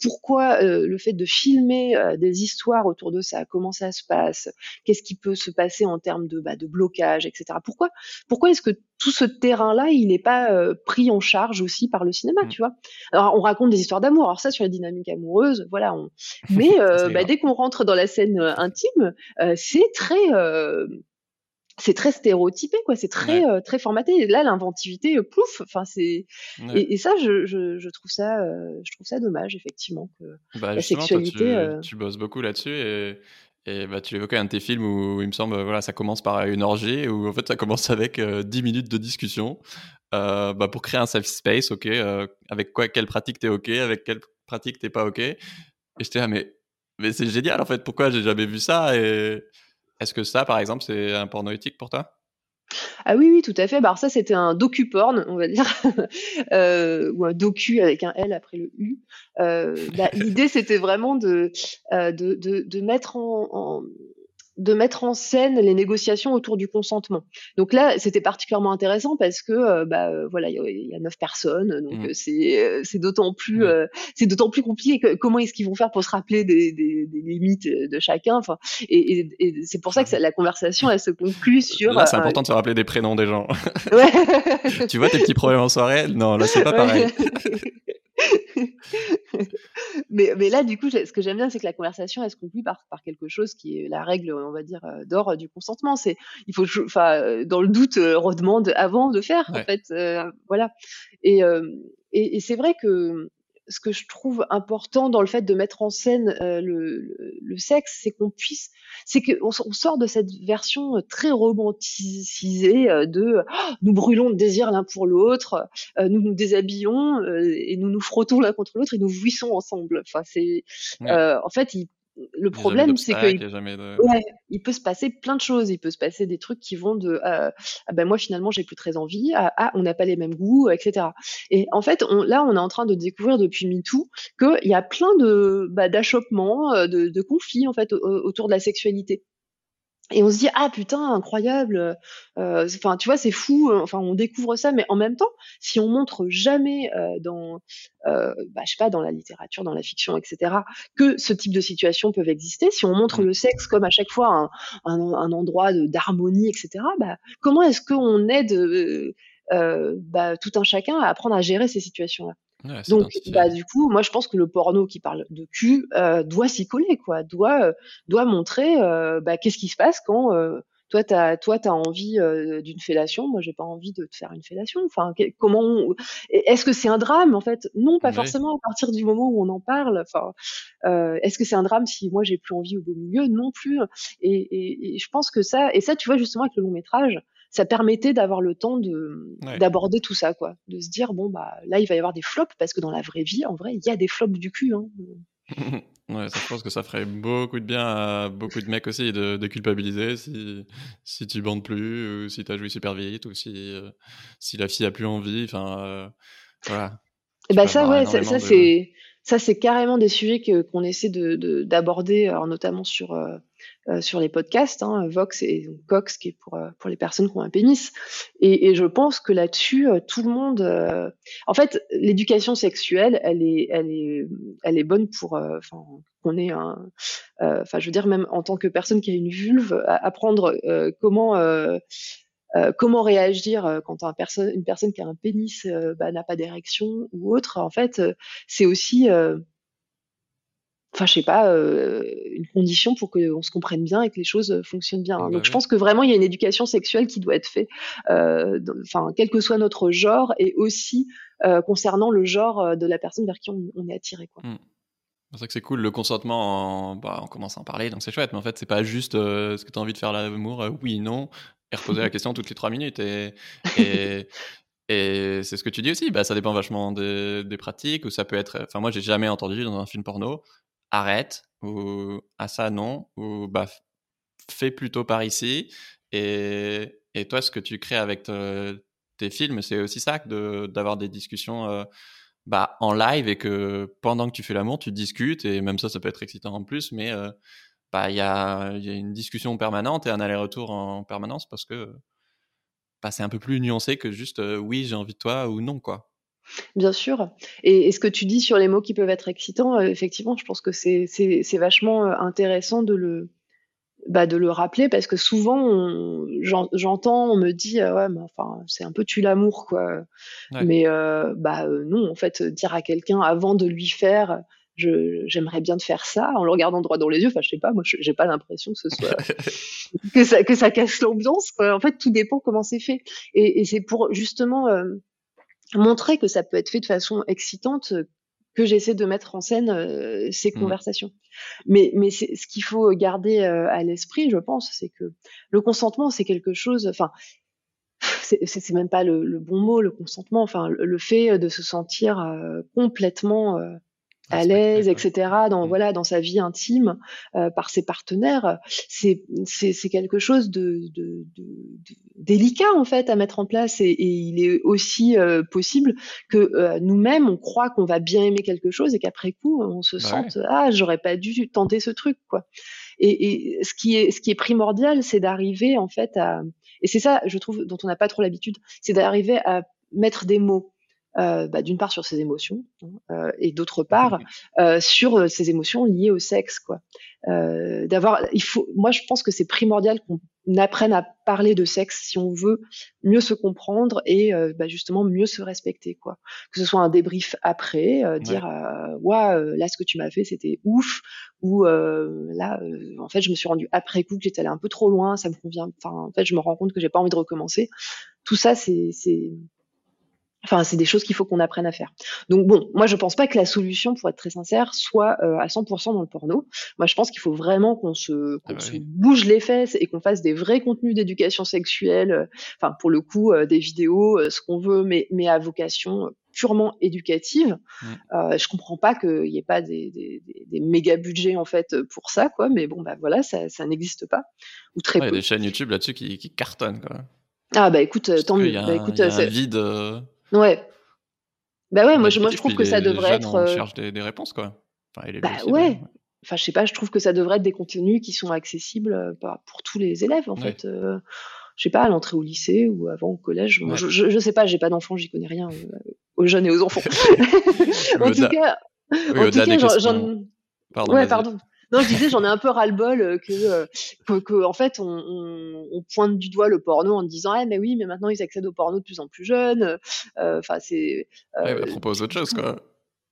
pourquoi le fait de filmer des histoires autour de ça, comment ça se passe, qu'est-ce qui peut se passer en termes de, bah, de blocage, etc. Pourquoi, pourquoi est-ce que tout ce terrain-là, il n'est pas euh, pris en charge aussi par le cinéma, mmh. tu vois? Alors, on raconte des histoires d'amour. Alors ça, sur la dynamique amoureuse, voilà. <laughs> Mais euh, bah, dès qu'on rentre dans la scène euh, intime, c'est très c'est très stéréotypé quoi c'est très très formaté là l'inventivité plouf enfin c'est et, ça je, je, trouve ça je trouve ça dommage effectivement que bah, la sexualité tu, tu, bosses beaucoup là-dessus et et bah, tu évoquais un de tes films où il me semble, voilà, ça commence par une orgie, où en fait ça commence avec 10 euh, minutes de discussion euh, bah, pour créer un safe space, ok, euh, avec quoi, quelle pratique t'es ok, avec quelle pratique t'es pas ok. Et j'étais là, mais, mais c'est génial en fait, pourquoi j'ai jamais vu ça Et est-ce que ça, par exemple, c'est un porno éthique pour toi? Ah oui, oui, tout à fait. Bah, alors ça, c'était un docu-porn, on va dire, <laughs> euh, ou un docu avec un L après le U. Euh, bah, l'idée, c'était vraiment de, euh, de, de, de, mettre en de mettre en scène les négociations autour du consentement. Donc là, c'était particulièrement intéressant parce que euh, bah euh, voilà, il y, a neuf personnes, donc mmh. c'est euh, c'est d'autant plus c'est d'autant plus compliqué. Que, comment est-ce qu'ils vont faire pour se rappeler des, des, des limites de chacun Enfin, et, et, et c'est pour ça que la conversation elle se conclut <laughs> sur. Là, c'est important de se rappeler des prénoms des gens. Ouais. <laughs> tu vois tes petits problèmes en soirée? Non, là c'est pas pareil. <laughs> <laughs> mais, mais là, du coup, ce que j'aime bien, c'est que la conversation, elle se conclut par, par quelque chose qui est la règle, on va dire, euh, d'or euh, du consentement. C'est, il faut, enfin, euh, dans le doute, redemande avant de faire, en fait, voilà. Et, et, et c'est vrai que ce que je trouve important dans le fait de mettre en scène euh, le, le, sexe, c'est qu'on puisse, c'est qu'on on sort de cette version euh, très romantisée euh, de oh, nous brûlons de désir l'un pour l'autre, nous nous déshabillons et nous nous frottons l'un contre l'autre et nous jouissons ensemble. Enfin, c'est, en fait, il le problème, c'est que il peut se passer plein de choses. Il peut se passer des trucs qui vont de ah ben moi finalement j'ai plus très envie, à, ah on n'a pas les mêmes goûts, etc. Et en fait, on, là on est en train de découvrir depuis MeToo qu'il y a plein de bah, d'achoppements, de, de conflits en fait autour de la sexualité et on se dit ah putain incroyable euh, enfin tu vois c'est fou euh, enfin on découvre ça mais en même temps si on montre jamais euh, dans euh, bah, je sais pas dans la littérature dans la fiction etc que ce type de situations peuvent exister si on montre le sexe comme à chaque fois un, un, un endroit d'harmonie etc bah comment est-ce qu'on aide euh, bah, tout un chacun à apprendre à gérer ces situations là donc, bah, du coup, moi, je pense que le porno qui parle de cul euh, doit s'y coller, quoi, doit, euh, doit montrer euh, bah, qu'est-ce qui se passe quand toi, tu as, toi, as envie d'une fellation, moi, j'ai pas envie de te faire une fellation. Enfin, comment Est-ce que c'est un drame en fait? Non, pas forcément à partir du moment où on en parle. Enfin, est-ce que c'est un drame si moi j'ai plus envie au beau milieu? Non plus. Et, et, je pense que ça, et ça, tu vois, justement, avec le long métrage, ça permettait d'avoir le temps de d'aborder tout ça, quoi, de se dire bon bah là il va y avoir des flops parce que dans la vraie vie, en vrai, il y a des flops du cul. Hein. <laughs> Ouais, ça, je pense que ça ferait beaucoup de bien à beaucoup de mecs aussi de, de culpabiliser si, si tu bandes plus, ou si tu as joué super vite, ou si, euh, si la fille a plus envie. Enfin, euh, voilà. Et bah ça, ouais, ça, c'est ça, c'est carrément des sujets qu'on essaie de d'aborder, notamment sur euh, euh, sur les podcasts, hein, Vox et Cox, qui est pour euh, pour les personnes qui ont un pénis. Et, et je pense que là-dessus, tout le monde. En fait, l'éducation sexuelle, elle est elle est elle est bonne pour. Qu'on ait un. Enfin, je veux dire, même en tant que personne qui a une vulve, apprendre comment euh, comment réagir euh, quand un une personne qui a un pénis euh, bah, n'a pas d'érection ou autre. En fait, c'est aussi, enfin, je sais pas, une condition pour qu'on se comprenne bien et que les choses fonctionnent bien. Bah Donc, je pense que vraiment, il y a une éducation sexuelle qui doit être faite, enfin, quel que soit notre genre, et aussi concernant le genre de la personne vers qui on, est attiré. Quoi. Mmh. C'est vrai que c'est cool le consentement, en, bah, on commence à en parler, donc c'est chouette, mais en fait, c'est pas juste ce que tu as envie de faire l'amour, oui, non, et reposer la <laughs> question toutes les trois minutes. Et, et, et c'est ce que tu dis aussi, bah, ça dépend vachement des, des pratiques, ou ça peut être. Enfin, moi, j'ai jamais entendu dans un film porno arrête, ou à ah, ça non, ou bah, fais plutôt par ici. Et, et toi, ce que tu crées avec tes films, c'est aussi ça, d'avoir des discussions. Bah, en live et que pendant que tu fais l'amour, tu discutes et même ça, ça peut être excitant en plus, mais bah, il y, a, une discussion permanente et un aller-retour en permanence parce que bah, c'est un peu plus nuancé que juste oui, j'ai envie de toi ou non, quoi. Bien sûr. Et, ce que tu dis sur les mots qui peuvent être excitants, effectivement, je pense que c'est vachement intéressant de le, bah, de le rappeler parce que souvent j'entends, on me dit ouais, mais enfin c'est un peu tu l'amour quoi. Mais bah non, en fait, dire à quelqu'un avant de lui faire j'aimerais bien te faire ça en le regardant droit dans les yeux. Enfin, je sais pas, moi, j'ai pas l'impression que ce soit <laughs> que ça que ça casse l'ambiance. En fait, tout dépend comment c'est fait. Et, et c'est pour justement euh, montrer que ça peut être fait de façon excitante que j'essaie de mettre en scène euh, ces mmh. conversations. Mais, mais ce qu'il faut garder euh, à l'esprit, je pense, c'est que le consentement, c'est quelque chose. Enfin, c'est même pas le, le, bon mot, le consentement. Enfin, le, fait de se sentir complètement à l'aise, etc. Dans mmh. voilà, dans sa vie intime euh, par ses partenaires, c'est c'est quelque chose de, de, de, délicat en fait à mettre en place et, et il est aussi euh, possible que euh, nous-mêmes on croit qu'on va bien aimer quelque chose et qu'après coup on se bah sente ah j'aurais pas dû tenter ce truc quoi. Et, et ce qui est ce qui est primordial, c'est d'arriver en fait à et c'est ça je trouve dont on n'a pas trop l'habitude, c'est d'arriver à mettre des mots euh, bah, d'une part sur ses émotions hein, euh, et d'autre part euh, sur ses émotions liées au sexe quoi. D'avoir il faut moi je pense que c'est primordial qu'on apprenne à parler de sexe si on veut mieux se comprendre et bah, justement mieux se respecter quoi. Que ce soit un débrief après dire ouais là ce que tu m'as fait c'était ouf ou là en fait je me suis rendu après coup que j'étais allé un peu trop loin ça me convient enfin en fait je me rends compte que j'ai pas envie de recommencer tout ça c'est Enfin, c'est des choses qu'il faut qu'on apprenne à faire. Donc bon, moi je pense pas que la solution, pour être très sincère, soit euh, à 100% dans le porno. Moi je pense qu'il faut vraiment qu'on se, ah bah bouge les fesses et qu'on fasse des vrais contenus d'éducation sexuelle. Euh, enfin, pour le coup, euh, des vidéos, ce qu'on veut, mais, mais à vocation purement éducative. Mmh. je comprends pas qu'il n'y ait pas des, des, des, méga budgets en fait pour ça, quoi. Mais bon, bah voilà, ça, ça n'existe pas ou très peu. Il y a des chaînes YouTube là-dessus qui, qui cartonnent, quoi. Ah bah écoute, tant mieux. Bah, écoute, y a un vide Ouais. Bah ouais, moi je, moi je trouve que ça devrait être. On euh, cherche des, des, réponses quoi. Enfin, bah ouais. Enfin, je sais pas, je trouve que ça devrait être des contenus qui sont accessibles euh, pour tous les élèves en fait. Euh, je sais pas, à l'entrée au lycée ou avant au collège. je, je, sais pas, j'ai pas d'enfants, j'y connais rien aux jeunes et aux <laughs> enfants. <laughs> en tout cas, en tout cas, j'en. Pardon, ouais, pardon. Non, je disais, j'en ai un peu ras-le-bol euh, euh, que, que, en fait, on, on, pointe du doigt le porno en disant, ah, mais oui, mais maintenant ils accèdent au porno de plus en plus jeunes. Euh, enfin, c'est. Euh, ouais, bah, propose autre chose, quoi.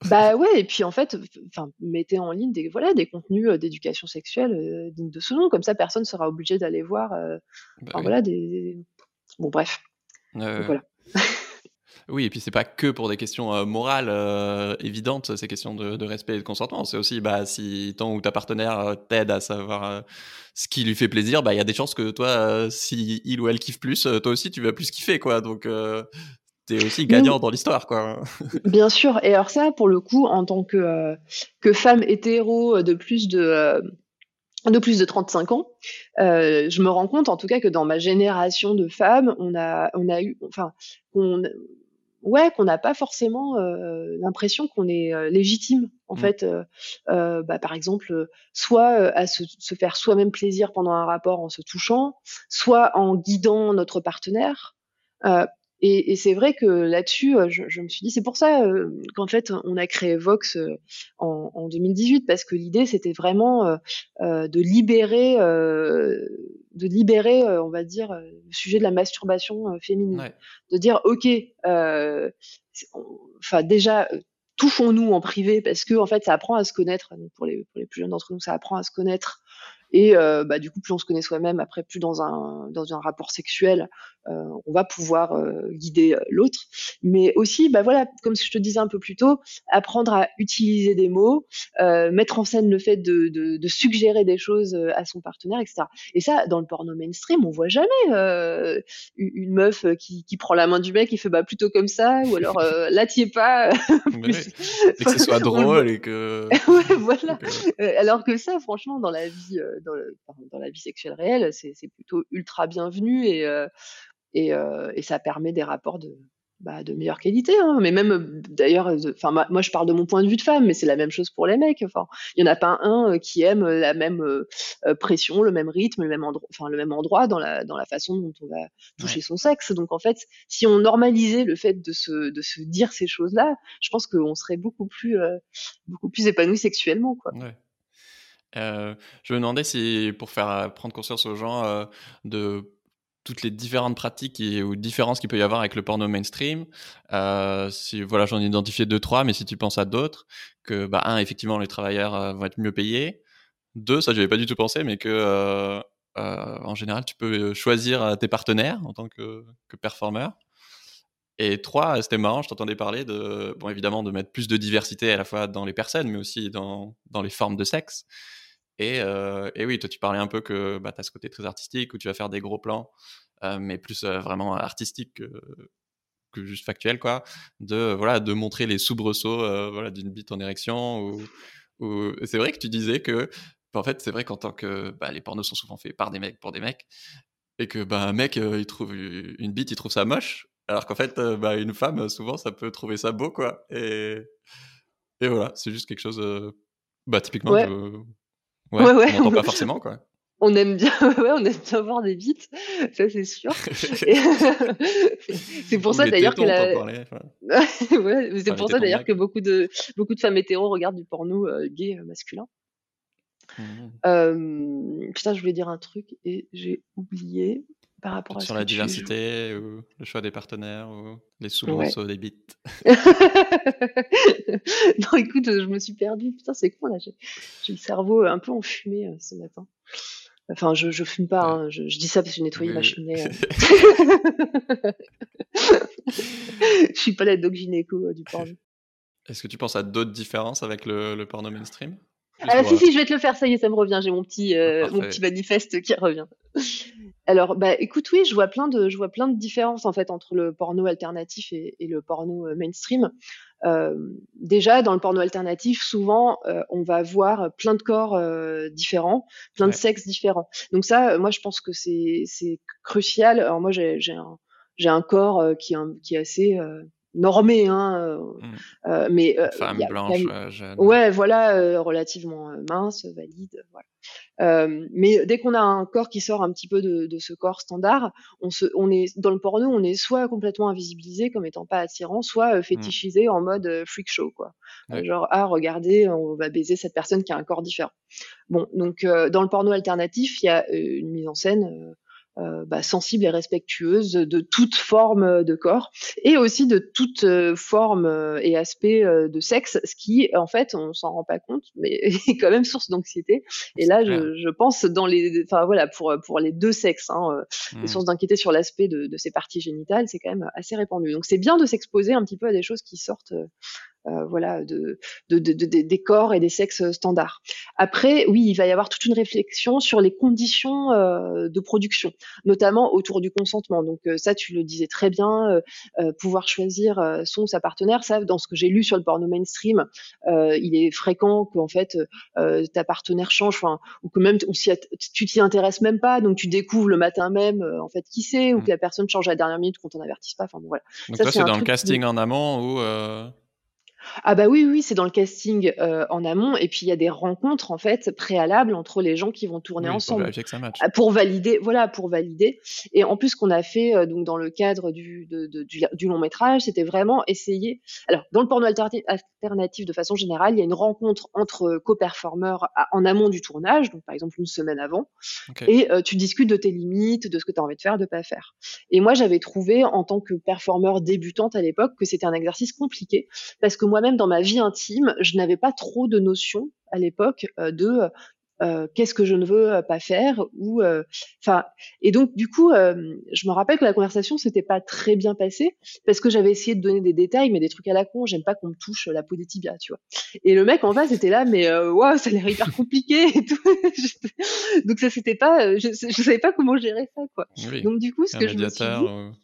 Bah ouais, et puis en fait, enfin, mettez en ligne des, voilà, des contenus d'éducation sexuelle dignes de ce nom, comme ça personne sera obligé d'aller voir, bah voilà, des, bon bref, voilà. Oui, et puis c'est pas que pour des questions euh, morales euh, évidentes, ces questions de, respect et de consentement. C'est aussi, bah, si ton ou ta partenaire euh, t'aide à savoir ce qui lui fait plaisir, bah, il y a des chances que toi, si il ou elle kiffe plus, toi aussi, tu vas plus kiffer, quoi. Donc, t'es aussi gagnant dans l'histoire, quoi. <laughs> Bien sûr. Et alors ça, pour le coup, en tant que, que femme hétéro de plus de de plus de 35 ans, je me rends compte en tout cas que dans ma génération de femmes, on a, on a eu, enfin, on, ouais, qu'on n'a pas forcément euh, l'impression qu'on est euh, légitime, en mmh. fait. Euh, bah, par exemple, soit à se, se faire soi-même plaisir pendant un rapport en se touchant, soit en guidant notre partenaire. Et, et c'est vrai que là-dessus, euh, je, je, me suis dit, c'est pour ça euh, qu'en fait, on a créé Vox euh, en, en 2018, parce que l'idée, c'était vraiment de libérer, de libérer, on va dire, le sujet de la masturbation féminine. De dire, OK, enfin déjà, touchons-nous en privé, parce que en fait, ça apprend à se connaître, pour les, pour les plus jeunes d'entre nous, ça apprend à se connaître et euh, bah, du coup, plus on se connaît soi-même, après, plus dans un, dans un rapport sexuel, euh, on va pouvoir euh, guider l'autre. Mais aussi, bah, voilà, comme je te disais un peu plus tôt, apprendre à utiliser des mots, mettre en scène le fait de, de, de, suggérer des choses à son partenaire, etc. Et ça, dans le porno mainstream, on voit jamais une meuf qui, qui, prend la main du mec et fait bah plutôt comme ça, ou alors <laughs> là t'y es pas. plus... et que ce soit <laughs> drôle et que. <laughs> ouais, voilà. alors que ça, franchement, dans la vie dans, la vie sexuelle réelle, c'est plutôt ultra bienvenu et, euh, euh, et, ça permet des rapports de, bah, de meilleure qualité. Hein. Mais même, d'ailleurs, enfin, moi, je parle de mon point de vue de femme, mais c'est la même chose pour les mecs. Enfin, il y en a pas un euh, qui aime la même pression, le même rythme, le même endroit, enfin, le même endroit dans la, dans la façon dont on va toucher son sexe. Donc, en fait, si on normalisait le fait de se, de se dire ces choses-là, je pense qu'on serait beaucoup plus, beaucoup plus épanoui sexuellement, quoi. Euh, je me demandais si, pour faire euh, prendre conscience aux gens euh, de toutes les différentes pratiques ou différences qu'il peut y avoir avec le porno mainstream, si voilà, j'en ai identifié deux trois, mais si tu penses à d'autres, que bah un, effectivement, les travailleurs vont être mieux payés. Deux, ça, j'avais pas du tout pensé, mais que en général, tu peux choisir tes partenaires en tant que, que performeur. Et trois, c'était marrant, je t'entendais parler de, bon, évidemment, de mettre plus de diversité à la fois dans les personnes, mais aussi dans, dans les formes de sexe. Et, euh, et, oui, toi, tu parlais un peu que bah, tu as ce côté très artistique où tu vas faire des gros plans, euh, mais plus euh, vraiment artistique que, que, juste factuel, quoi. De, voilà, de montrer les soubresauts voilà, d'une bite en érection. Ou, ou... C'est vrai que tu disais que, bah, en fait, c'est vrai qu'en tant que bah, les pornos sont souvent faits par des mecs pour des mecs, et que bah, un mec, il trouve une bite, il trouve ça moche, alors qu'en fait, bah, une femme, souvent, ça peut trouver ça beau, quoi. Et, et voilà, c'est juste quelque chose, bah, typiquement, Ouais, ouais, On pas forcément, quoi. On aime bien, <laughs> ouais, on aime bien voir des bites, ça c'est sûr. <laughs> c'est pour ça d'ailleurs que la... <laughs> ouais, c'est pour ça d'ailleurs que beaucoup de beaucoup de femmes hétéros regardent du porno euh, gay euh, masculin. Mmh. Euh, putain, je voulais dire un truc et j'ai oublié par rapport à Sur la diversité, ou le choix des partenaires, ou les sous des bits. <laughs> <laughs> non, écoute, je me suis perdue. Putain, c'est con là. J'ai le cerveau un peu enfumé euh, ce matin. Enfin, je, je fume pas, hein. je, dis ça parce que j'ai nettoyé ma cheminée. Euh. <laughs> je suis pas la dog gynéco euh, du porno. Est-ce que tu penses à d'autres différences avec le, le porno mainstream? Ah, si, si, je vais te le faire, ça y est, ça me revient. J'ai mon petit, euh, mon petit manifeste qui revient. Alors, bah, écoute, oui, je vois plein de, je vois plein de différences en fait entre le porno alternatif et, et le porno euh, mainstream. Euh, déjà, dans le porno alternatif, souvent, euh, on va voir plein de corps euh, différents, plein de sexes différents. Donc ça, moi, je pense que c'est, c'est crucial. Alors moi, j'ai, j'ai un, j'ai un corps qui, qui est assez normé, hein, euh, mmh. euh, mais euh, femme blanche, jeune. Ouais, voilà, relativement mince, valide, voilà. mais dès qu'on a un corps qui sort un petit peu de, de, ce corps standard, on se, on est dans le porno, on est soit complètement invisibilisé comme étant pas attirant, soit mmh. fétichisé en mode freak show, quoi. genre ah regardez, on va baiser cette personne qui a un corps différent. Bon, donc dans le porno alternatif, il y a une mise en scène euh, bah, sensible et respectueuse de toute forme de corps et aussi de toute euh, forme euh, et aspect de sexe, ce qui, en fait, on s'en rend pas compte, mais <laughs> est quand même source d'anxiété. Et là, je, je, pense dans les, enfin voilà, pour pour les deux sexes, hein, les mmh. sources d'inquiétude sur l'aspect de, de, ces parties génitales, c'est quand même assez répandu. Donc c'est bien de s'exposer un petit peu à des choses qui sortent euh, voilà, de, de, de, des corps et des sexes standards. Après, oui, il va y avoir toute une réflexion sur les conditions euh, de production, notamment autour du consentement. Donc euh, ça, tu le disais très bien, pouvoir choisir son ou sa partenaire. Ça, dans ce que j'ai lu sur le porno mainstream, il est fréquent qu'en fait ta partenaire change, ou que même tu t'y intéresses même pas, donc tu découvres le matin même en fait qui c'est, ou mmh. que la personne change à la dernière minute qu'on t'en avertisse pas. Enfin voilà. Donc ça, c'est dans le casting en amont ou ah bah oui, oui, c'est dans le casting euh, en amont, et puis il y a des rencontres en fait préalables entre les gens qui vont tourner ensemble pour, que ça ah, pour valider, voilà, pour valider. Et en plus, qu'on a fait euh, donc dans le cadre du, de, de, du, du, long métrage, c'était vraiment essayer. Alors, dans le porno alternatif, de façon générale, il y a une rencontre entre co-performeurs en amont du tournage, donc par exemple une semaine avant, et euh, tu discutes de tes limites, de ce que tu as envie de faire, de pas faire. Et moi, j'avais trouvé en tant que performeur débutante à l'époque que c'était un exercice compliqué parce que moi-même dans ma vie intime, je n'avais pas trop de notion à l'époque euh, de euh, qu'est-ce que je ne veux euh, pas faire ou enfin et donc du coup je me rappelle que la conversation s'était pas très bien passée parce que j'avais essayé de donner des détails mais des trucs à la con. J'aime pas qu'on me touche la peau des tibias tu vois. Et le mec en face était là mais waouh ça a l'air hyper compliqué et tout. <laughs> Donc ça c'était pas je, je savais pas comment gérer ça quoi. Donc du coup ce que je me suis dit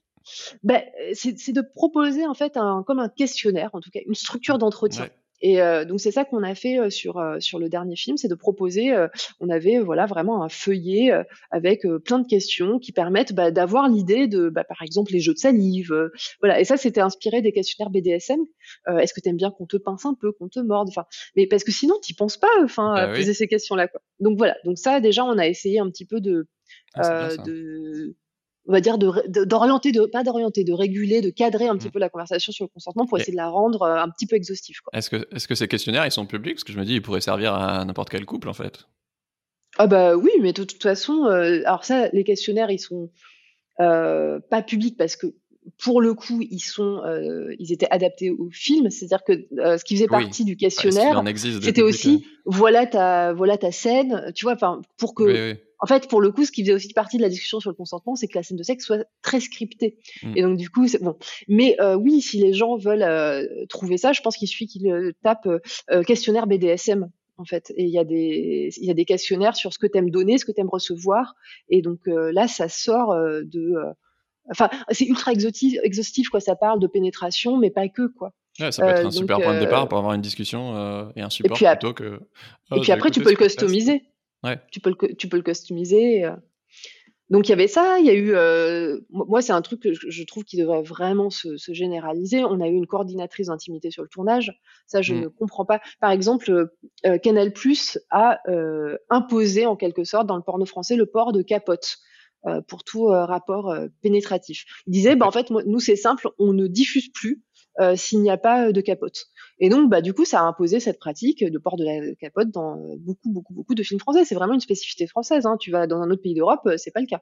ben, c'est de proposer en fait un, comme un questionnaire, en tout cas une structure d'entretien. Et euh, donc c'est ça qu'on a fait euh, sur euh, sur le dernier film, c'est de proposer. on avait voilà vraiment un feuillet avec plein de questions qui permettent bah, d'avoir l'idée de, bah, par exemple, les jeux de salive. voilà. Et ça, c'était inspiré des questionnaires BDSM. Est-ce que tu aimes bien qu'on te pince un peu, qu'on te morde Enfin, mais parce que sinon, tu penses pas, enfin, à bah poser ces questions-là. Quoi. Donc voilà. Donc ça, déjà, on a essayé un petit peu de ah, de on va dire d'orienter, de, pas d'orienter, de réguler, de cadrer un petit mmh. peu la conversation sur le consentement pour essayer de la rendre euh, un petit peu exhaustive. Est-ce que, est-ce que ces questionnaires ils sont publics? Parce que je me dis ils pourraient servir à n'importe quel couple en fait. Ah bah oui, mais de, toute façon, euh, alors ça, les questionnaires ils sont euh, pas publics parce que pour le coup, ils sont, ils étaient adaptés au film, c'est-à-dire que ce qui faisait partie du questionnaire, c'était aussi, voilà ta, voilà ta scène, tu vois, enfin, pour que en fait, pour le coup, ce qui faisait aussi partie de la discussion sur le consentement, c'est que la scène de sexe soit très scriptée. Mm. Et donc, du coup, c'est bon. Mais euh, oui, si les gens veulent euh, trouver ça, je pense qu'il suffit qu'ils euh, tapent questionnaire BDSM en fait. Et il y a des il y a des questionnaires sur ce que t'aimes donner, ce que t'aimes recevoir. Et donc là, ça sort de Enfin, c'est ultra exhaustif, exhaustif, quoi. Ça parle de pénétration, mais pas que, quoi. Ouais, ça peut être un super point de départ pour avoir une discussion et un support plutôt que. et puis après, tu peux le customiser. Tu, peux le, tu peux le customiser. Euh. Donc il y avait ça, il y a eu, euh, moi c'est un truc que je, trouve qui devrait vraiment se, généraliser. On a eu une coordinatrice d'intimité sur le tournage, ça je mmh. ne comprends pas. Par exemple, euh, Canal Plus a imposé en quelque sorte dans le porno français le port de capote. Pour tout rapport pénétratif. Il disait, bah, en fait, nous c'est simple, on ne diffuse plus s'il n'y a pas de capote. Et donc, bah, du coup, ça a imposé cette pratique de port de la capote dans euh, beaucoup, beaucoup, beaucoup de films français. C'est vraiment une spécificité française. Hein. Tu vas dans un autre pays d'Europe, euh, c'est pas le cas.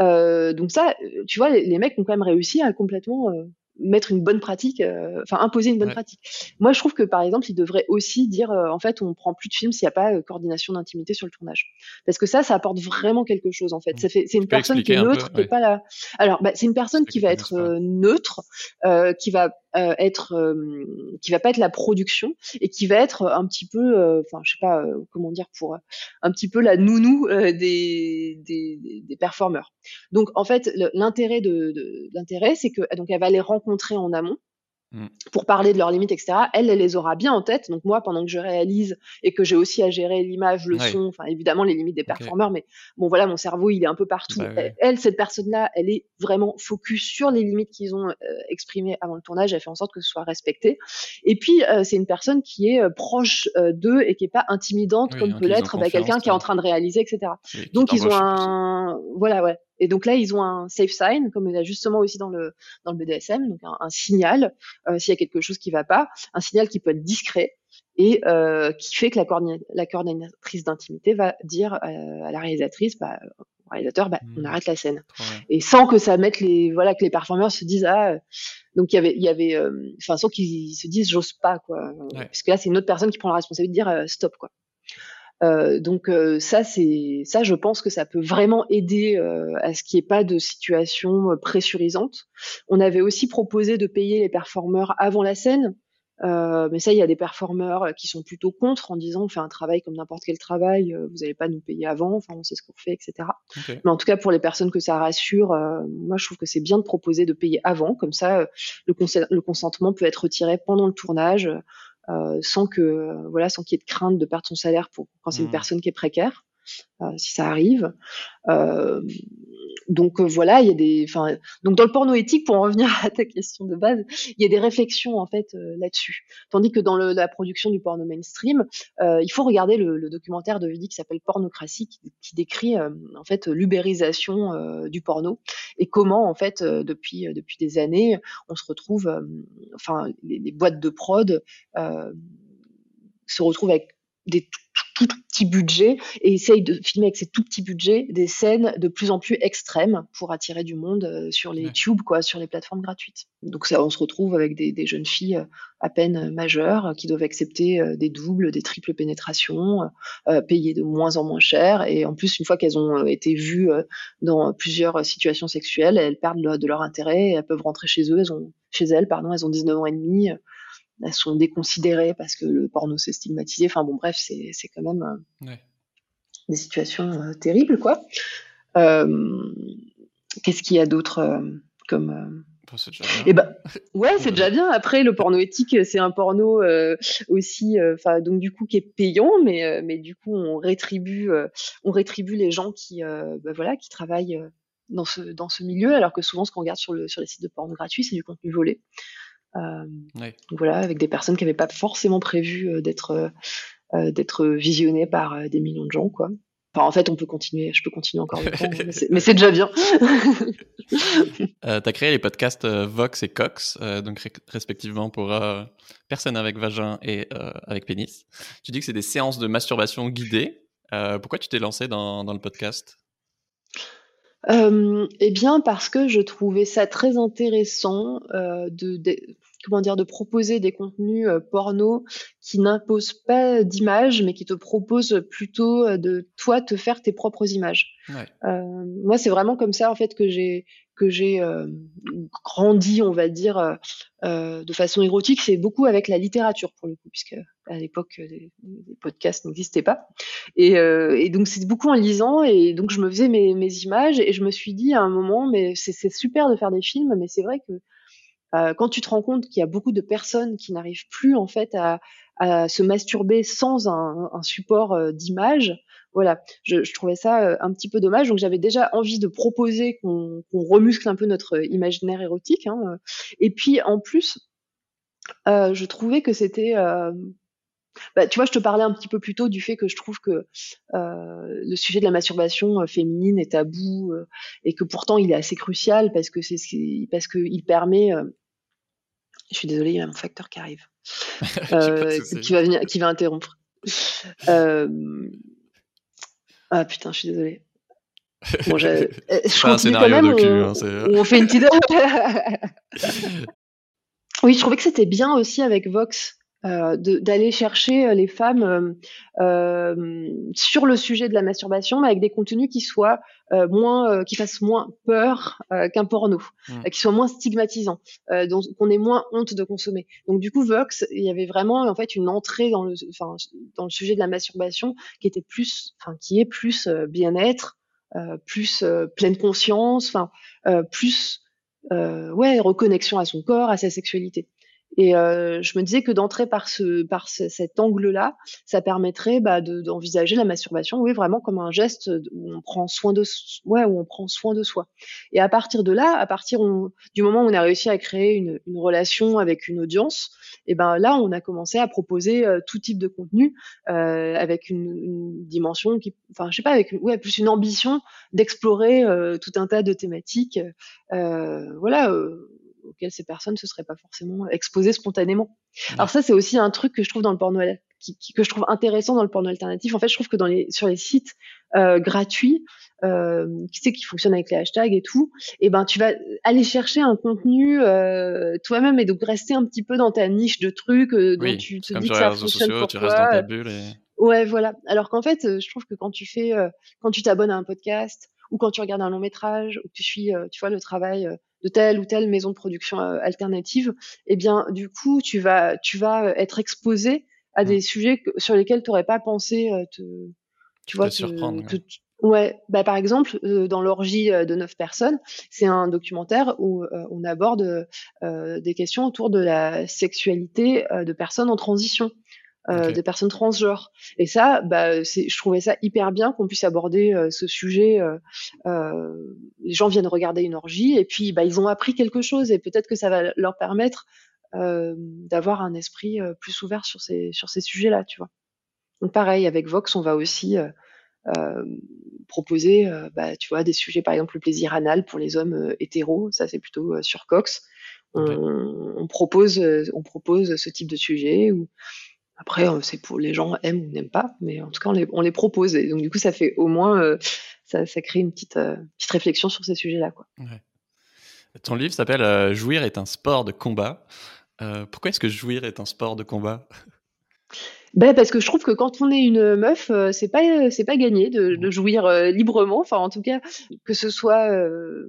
Euh, donc ça, tu vois, les, mecs ont quand même réussi à complètement mettre une bonne pratique, euh, enfin imposer une bonne pratique. Moi, je trouve que par exemple, il devrait aussi dire, euh, en fait, on prend plus de films s'il n'y a pas euh, coordination d'intimité sur le tournage, parce que ça, ça apporte vraiment quelque chose en fait. Mmh. Ça fait, c'est une personne qui est neutre, qui est pas là. Alors, bah, c'est une personne qui va être neutre, qui va être, qui va pas être la production et qui va être un petit peu, enfin, je sais pas comment dire pour un petit peu la nounou des, des, des, performeurs. Donc, en fait, l'intérêt de, de l'intérêt, c'est que donc elle va les rencontrer en amont. Pour parler de leurs limites, etc. Elle, elle les aura bien en tête. Donc moi, pendant que je réalise et que j'ai aussi à gérer l'image, le son, enfin évidemment les limites des performeurs, mais bon voilà, mon cerveau il est un peu partout. Bah elle, cette personne-là, elle est vraiment focus sur les limites qu'ils ont euh, exprimées avant le tournage. Elle fait en sorte que ce soit respecté. Et puis euh, c'est une personne qui est euh, proche d'eux et qui est pas intimidante comme peut l'être bah, quelqu'un qui est en train de réaliser, etc. donc ils ont un, voilà ouais. Et donc là, ils ont un safe sign, comme il y a justement aussi dans le, dans le BDSM, donc un, signal euh, s'il y a quelque chose qui va pas, un signal qui peut être discret et euh, qui fait que la, la coordinatrice d'intimité va dire euh, à la réalisatrice, bah, réalisateur, bah, on mmh. arrête la scène. Et sans que ça mette les, voilà, que les performeurs se disent, ah, donc il y avait, il y avait, enfin, sans qu'ils se disent, j'ose pas, quoi. Parce que là, c'est une autre personne qui prend la responsabilité de dire, stop, quoi. Euh, donc euh, ça, c'est ça, je pense que ça peut vraiment aider euh, à ce qu'il n'y ait pas de situation pressurisante. On avait aussi proposé de payer les performeurs avant la scène, mais ça, il y a des performeurs qui sont plutôt contre en disant on fait un travail comme n'importe quel travail, vous n'allez pas nous payer avant, enfin on sait ce qu'on fait, etc. Mais en tout cas, pour les personnes que ça rassure, moi je trouve que c'est bien de proposer de payer avant, comme ça le, le consentement peut être retiré pendant le tournage. Euh, sans que voilà, sans qu'il y ait de crainte de perdre son salaire pour quand c'est une mmh. personne qui est précaire. Euh, si ça arrive. Euh, donc euh, voilà, il y a des, enfin, donc dans le porno éthique, pour en revenir <laughs> à ta question de base, il y a des réflexions en fait là-dessus. Tandis que dans le, la production du porno mainstream, il faut regarder le, le, documentaire de Vidi qui s'appelle Pornocratie, qui, qui décrit en fait l'ubérisation du porno et comment en fait depuis depuis des années, on se retrouve, enfin, les, les, boîtes de prod se retrouvent avec des tout, petit budget et essaye de filmer avec ces tout petits budgets des scènes de plus en plus extrêmes pour attirer du monde euh, sur les tubes, quoi, sur les plateformes gratuites. Donc ça, on se retrouve avec des, jeunes filles euh, à peine majeures qui doivent accepter euh, des doubles, des triples pénétrations, payer de moins en moins cher. Et en plus une fois qu'elles ont été vues dans plusieurs situations sexuelles, elles perdent de leur intérêt et elles peuvent rentrer chez eux, elles ont chez elles, pardon, elles ont 19 ans et demi elles sont déconsidérées parce que le porno s'est stigmatisé. Enfin bon, bref, c'est, c'est quand même euh, des situations euh, terribles, quoi. Euh, qu'est-ce qu'il y a d'autre comme. c'est déjà bien. Eh ben, <laughs> ouais, c'est déjà bien. Après, le porno éthique, c'est un porno aussi, enfin, donc du coup qui est payant, mais mais du coup on rétribue, on rétribue les gens qui, bah, voilà, qui travaillent dans ce dans ce milieu, alors que souvent ce qu'on regarde sur le sur les sites de porno gratuits, c'est du contenu volé. Euh, voilà, avec des personnes qui n'avaient pas forcément prévu euh, d'être euh, d'être visionnées par des millions de gens, quoi. Enfin, en fait, on peut continuer, je peux continuer encore longtemps, mais c'est déjà bien. <laughs> euh, tu as créé les podcasts Vox et Cox, donc respectivement pour personnes avec vagin et avec pénis. Tu dis que c'est des séances de masturbation guidées. pourquoi tu t'es lancé dans, dans, le podcast? Eh bien, parce que je trouvais ça très intéressant de, de comment dire, de proposer des contenus euh, porno qui n'imposent pas d'image, mais qui te proposent plutôt euh, de toi te faire tes propres images. Euh, moi, c'est vraiment comme ça en fait que j'ai que j'ai grandi, on va dire, de façon érotique. C'est beaucoup avec la littérature pour le coup, puisque à l'époque les, podcasts n'existaient pas. Et, et donc c'est beaucoup en lisant, et donc je me faisais mes, mes images, et je me suis dit à un moment, mais c'est super de faire des films, mais c'est vrai que euh, quand tu te rends compte qu'il y a beaucoup de personnes qui n'arrivent plus en fait à, se masturber sans un, support euh, d'image, voilà, je, trouvais ça euh, un petit peu dommage. Donc j'avais déjà envie de proposer qu'on remuscle un peu notre imaginaire érotique. Hein, Et puis en plus, je trouvais que c'était bah, tu vois, je te parlais un petit peu plus tôt du fait que je trouve que le sujet de la masturbation féminine est tabou et que pourtant il est assez crucial parce que c'est parce qu'il permet je suis désolée, il y a un facteur qui arrive, <laughs> euh, qui va venir, qui va interrompre. <laughs> Euh, ah putain, je suis désolée. <laughs> Bon, je, je continue quand même. Hein, on, fait une petite. <laughs> oui, je trouvais que c'était bien aussi avec Vox euh, d'aller chercher euh, les femmes euh, sur le sujet de la masturbation, mais avec des contenus qui soient moins, qui fassent moins peur qu'un porno, mmh. qui soient moins stigmatisants, donc qu'on ait moins honte de consommer. Donc du coup, Vox, il y avait vraiment en fait une entrée dans le, enfin, dans le sujet de la masturbation qui était plus, enfin, qui est plus bien-être, plus pleine conscience, enfin, plus ouais, reconnexion à son corps, à sa sexualité. Et euh, je me disais que d'entrer par ce par cet angle-là, ça permettrait bah, d'envisager la masturbation, oui, vraiment comme un geste où on prend soin de ouais, où on prend soin de soi. Et à partir de là, à partir du moment où on a réussi à créer une, une relation avec une audience, et ben là, on a commencé à proposer euh, tout type de contenu euh, avec une, une, dimension qui, enfin, je sais pas, avec ouais, plus une ambition d'explorer euh, tout un tas de thématiques. voilà auxquelles ces personnes se seraient pas forcément exposées spontanément. Alors ça, c'est aussi un truc que je trouve dans le porno que je trouve intéressant dans le porno alternatif. En fait, je trouve que dans les, sur les sites euh, gratuits, euh, qui sait qui fonctionne avec les hashtags et tout, et eh ben tu vas aller chercher un contenu euh, toi-même et donc rester un petit peu dans ta niche de trucs euh, dont tu te dis que ça fonctionne pour tu toi. Restes dans ta bulle Ouais, voilà. Alors qu'en fait, je trouve que quand tu fais, quand tu t'abonnes à un podcast ou quand tu regardes un long métrage ou que tu suis, tu vois, le travail de telle ou telle maison de production alternative, eh bien, du coup, tu vas, tu vas être exposé à mmh. des sujets sur lesquels tu n'aurais pas pensé te, tu vois, te, surprendre. Ouais, bah par exemple, euh, dans l'orgie euh, de neuf personnes, c'est un documentaire où euh, on aborde des questions autour de la sexualité de personnes en transition, des personnes transgenres. Et ça, bah, je trouvais ça hyper bien qu'on puisse aborder ce sujet. les gens viennent regarder une orgie et puis bah, ils ont appris quelque chose et peut-être que ça va leur permettre d'avoir un esprit plus ouvert sur ces, sur ces sujets-là, tu vois. Donc pareil, avec Vox, on va aussi euh, proposer, euh, bah, tu vois, des sujets, par exemple, le plaisir anal pour les hommes euh, hétéros, ça c'est plutôt sur Cox. On, propose, on propose ce type de sujet. Après, c'est pour les gens aiment ou n'aiment pas, mais en tout cas, on les, on les propose. Et donc, du coup, ça fait au moins, ça, ça, crée une petite, petite réflexion sur ces sujets-là. Ton livre s'appelle Jouir est un sport de combat. pourquoi est-ce que jouir est un sport de combat? Ben parce que je trouve que quand on est une meuf, euh, c'est pas c'est pas gagné de, de jouir euh, librement. Enfin, en tout cas, que ce soit euh,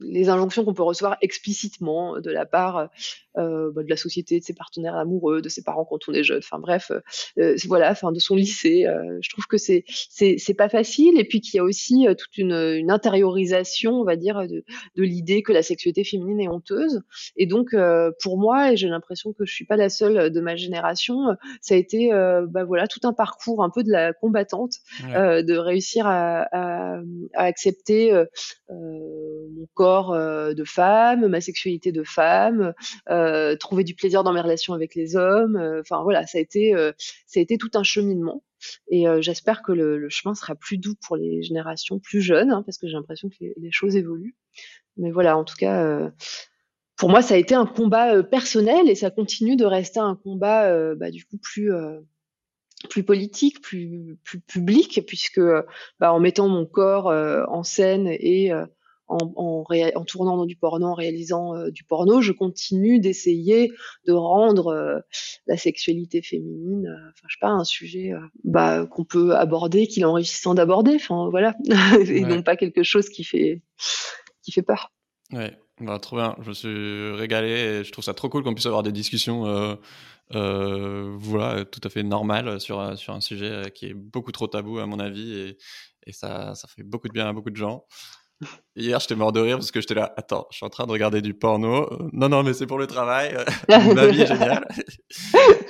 les injonctions qu'on peut recevoir explicitement de la part euh, bah, de la société, de ses partenaires amoureux, de ses parents quand on est jeune. Enfin bref, euh, voilà, enfin de son lycée. Euh, je trouve que c'est c'est pas facile et puis qu'il y a aussi euh, toute une, une, intériorisation, on va dire, de, de l'idée que la sexualité féminine est honteuse. Et donc euh, pour moi, et j'ai l'impression que je suis pas la seule de ma génération, ça a été bah voilà tout un parcours un peu de la combattante, de réussir à, à, à accepter mon corps de femme, ma sexualité de femme. Euh, trouver du plaisir dans mes relations avec les hommes. Euh, enfin voilà, ça a été euh, ça a été tout un cheminement. Et j'espère que le, chemin sera plus doux pour les générations plus jeunes, hein, parce que j'ai l'impression que les, choses évoluent. Mais voilà, en tout cas, pour moi, ça a été un combat personnel et ça continue de rester un combat, bah, du coup, plus plus politique, plus plus public, puisque bah, en mettant mon corps en scène et en, en, tournant dans du porno, en réalisant euh, du porno, je continue d'essayer de rendre euh, la sexualité féminine, euh, enfin je sais pas, un sujet bah, qu'on peut aborder, qu'il est enrichissant d'aborder, enfin voilà, <laughs> et non pas quelque chose qui fait qui fait peur. Ouais, bah, trop bien. Je me suis régalé et je trouve ça trop cool qu'on puisse avoir des discussions. voilà, tout à fait normales sur, sur un sujet qui est beaucoup trop tabou à mon avis et, et ça, ça fait beaucoup de bien à beaucoup de gens. Hier, j'étais mort de rire parce que j'étais là, attends, je suis en train de regarder du porno. non, non, mais c'est pour le travail. <laughs> Ma vie est géniale. <laughs>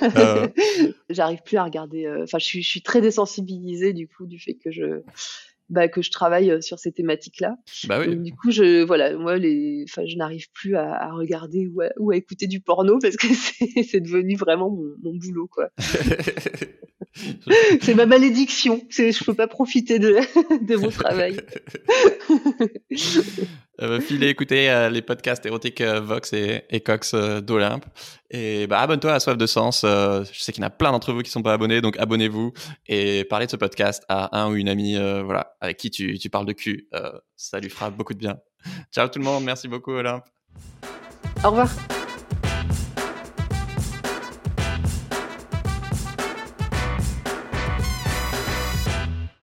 Euh. J'arrive plus à regarder. Euh, enfin, je, suis, je suis très désensibilisée du coup du fait que je bah, que je travaille euh, sur ces thématiques-là. Bah oui. du coup, je, voilà, moi, les, enfin, je n'arrive plus à, à regarder ou à, ou à, écouter du porno parce que <laughs> c'est devenu vraiment mon, mon boulot, quoi. <laughs> c'est ma malédiction. Je peux pas profiter de, <laughs> de mon travail. Euh, filez écouter euh, les podcasts érotiques euh, Vox et, Cox euh, d'Olympe. Et bah, abonne-toi à Soif de Sens. je sais qu'il y en a plein d'entre vous qui sont pas abonnés, donc abonnez-vous et parlez de ce podcast à un ou une amie voilà, avec qui tu, tu parles de cul. ça lui fera beaucoup de bien. Ciao tout le monde. Merci beaucoup, Olympe. Au revoir.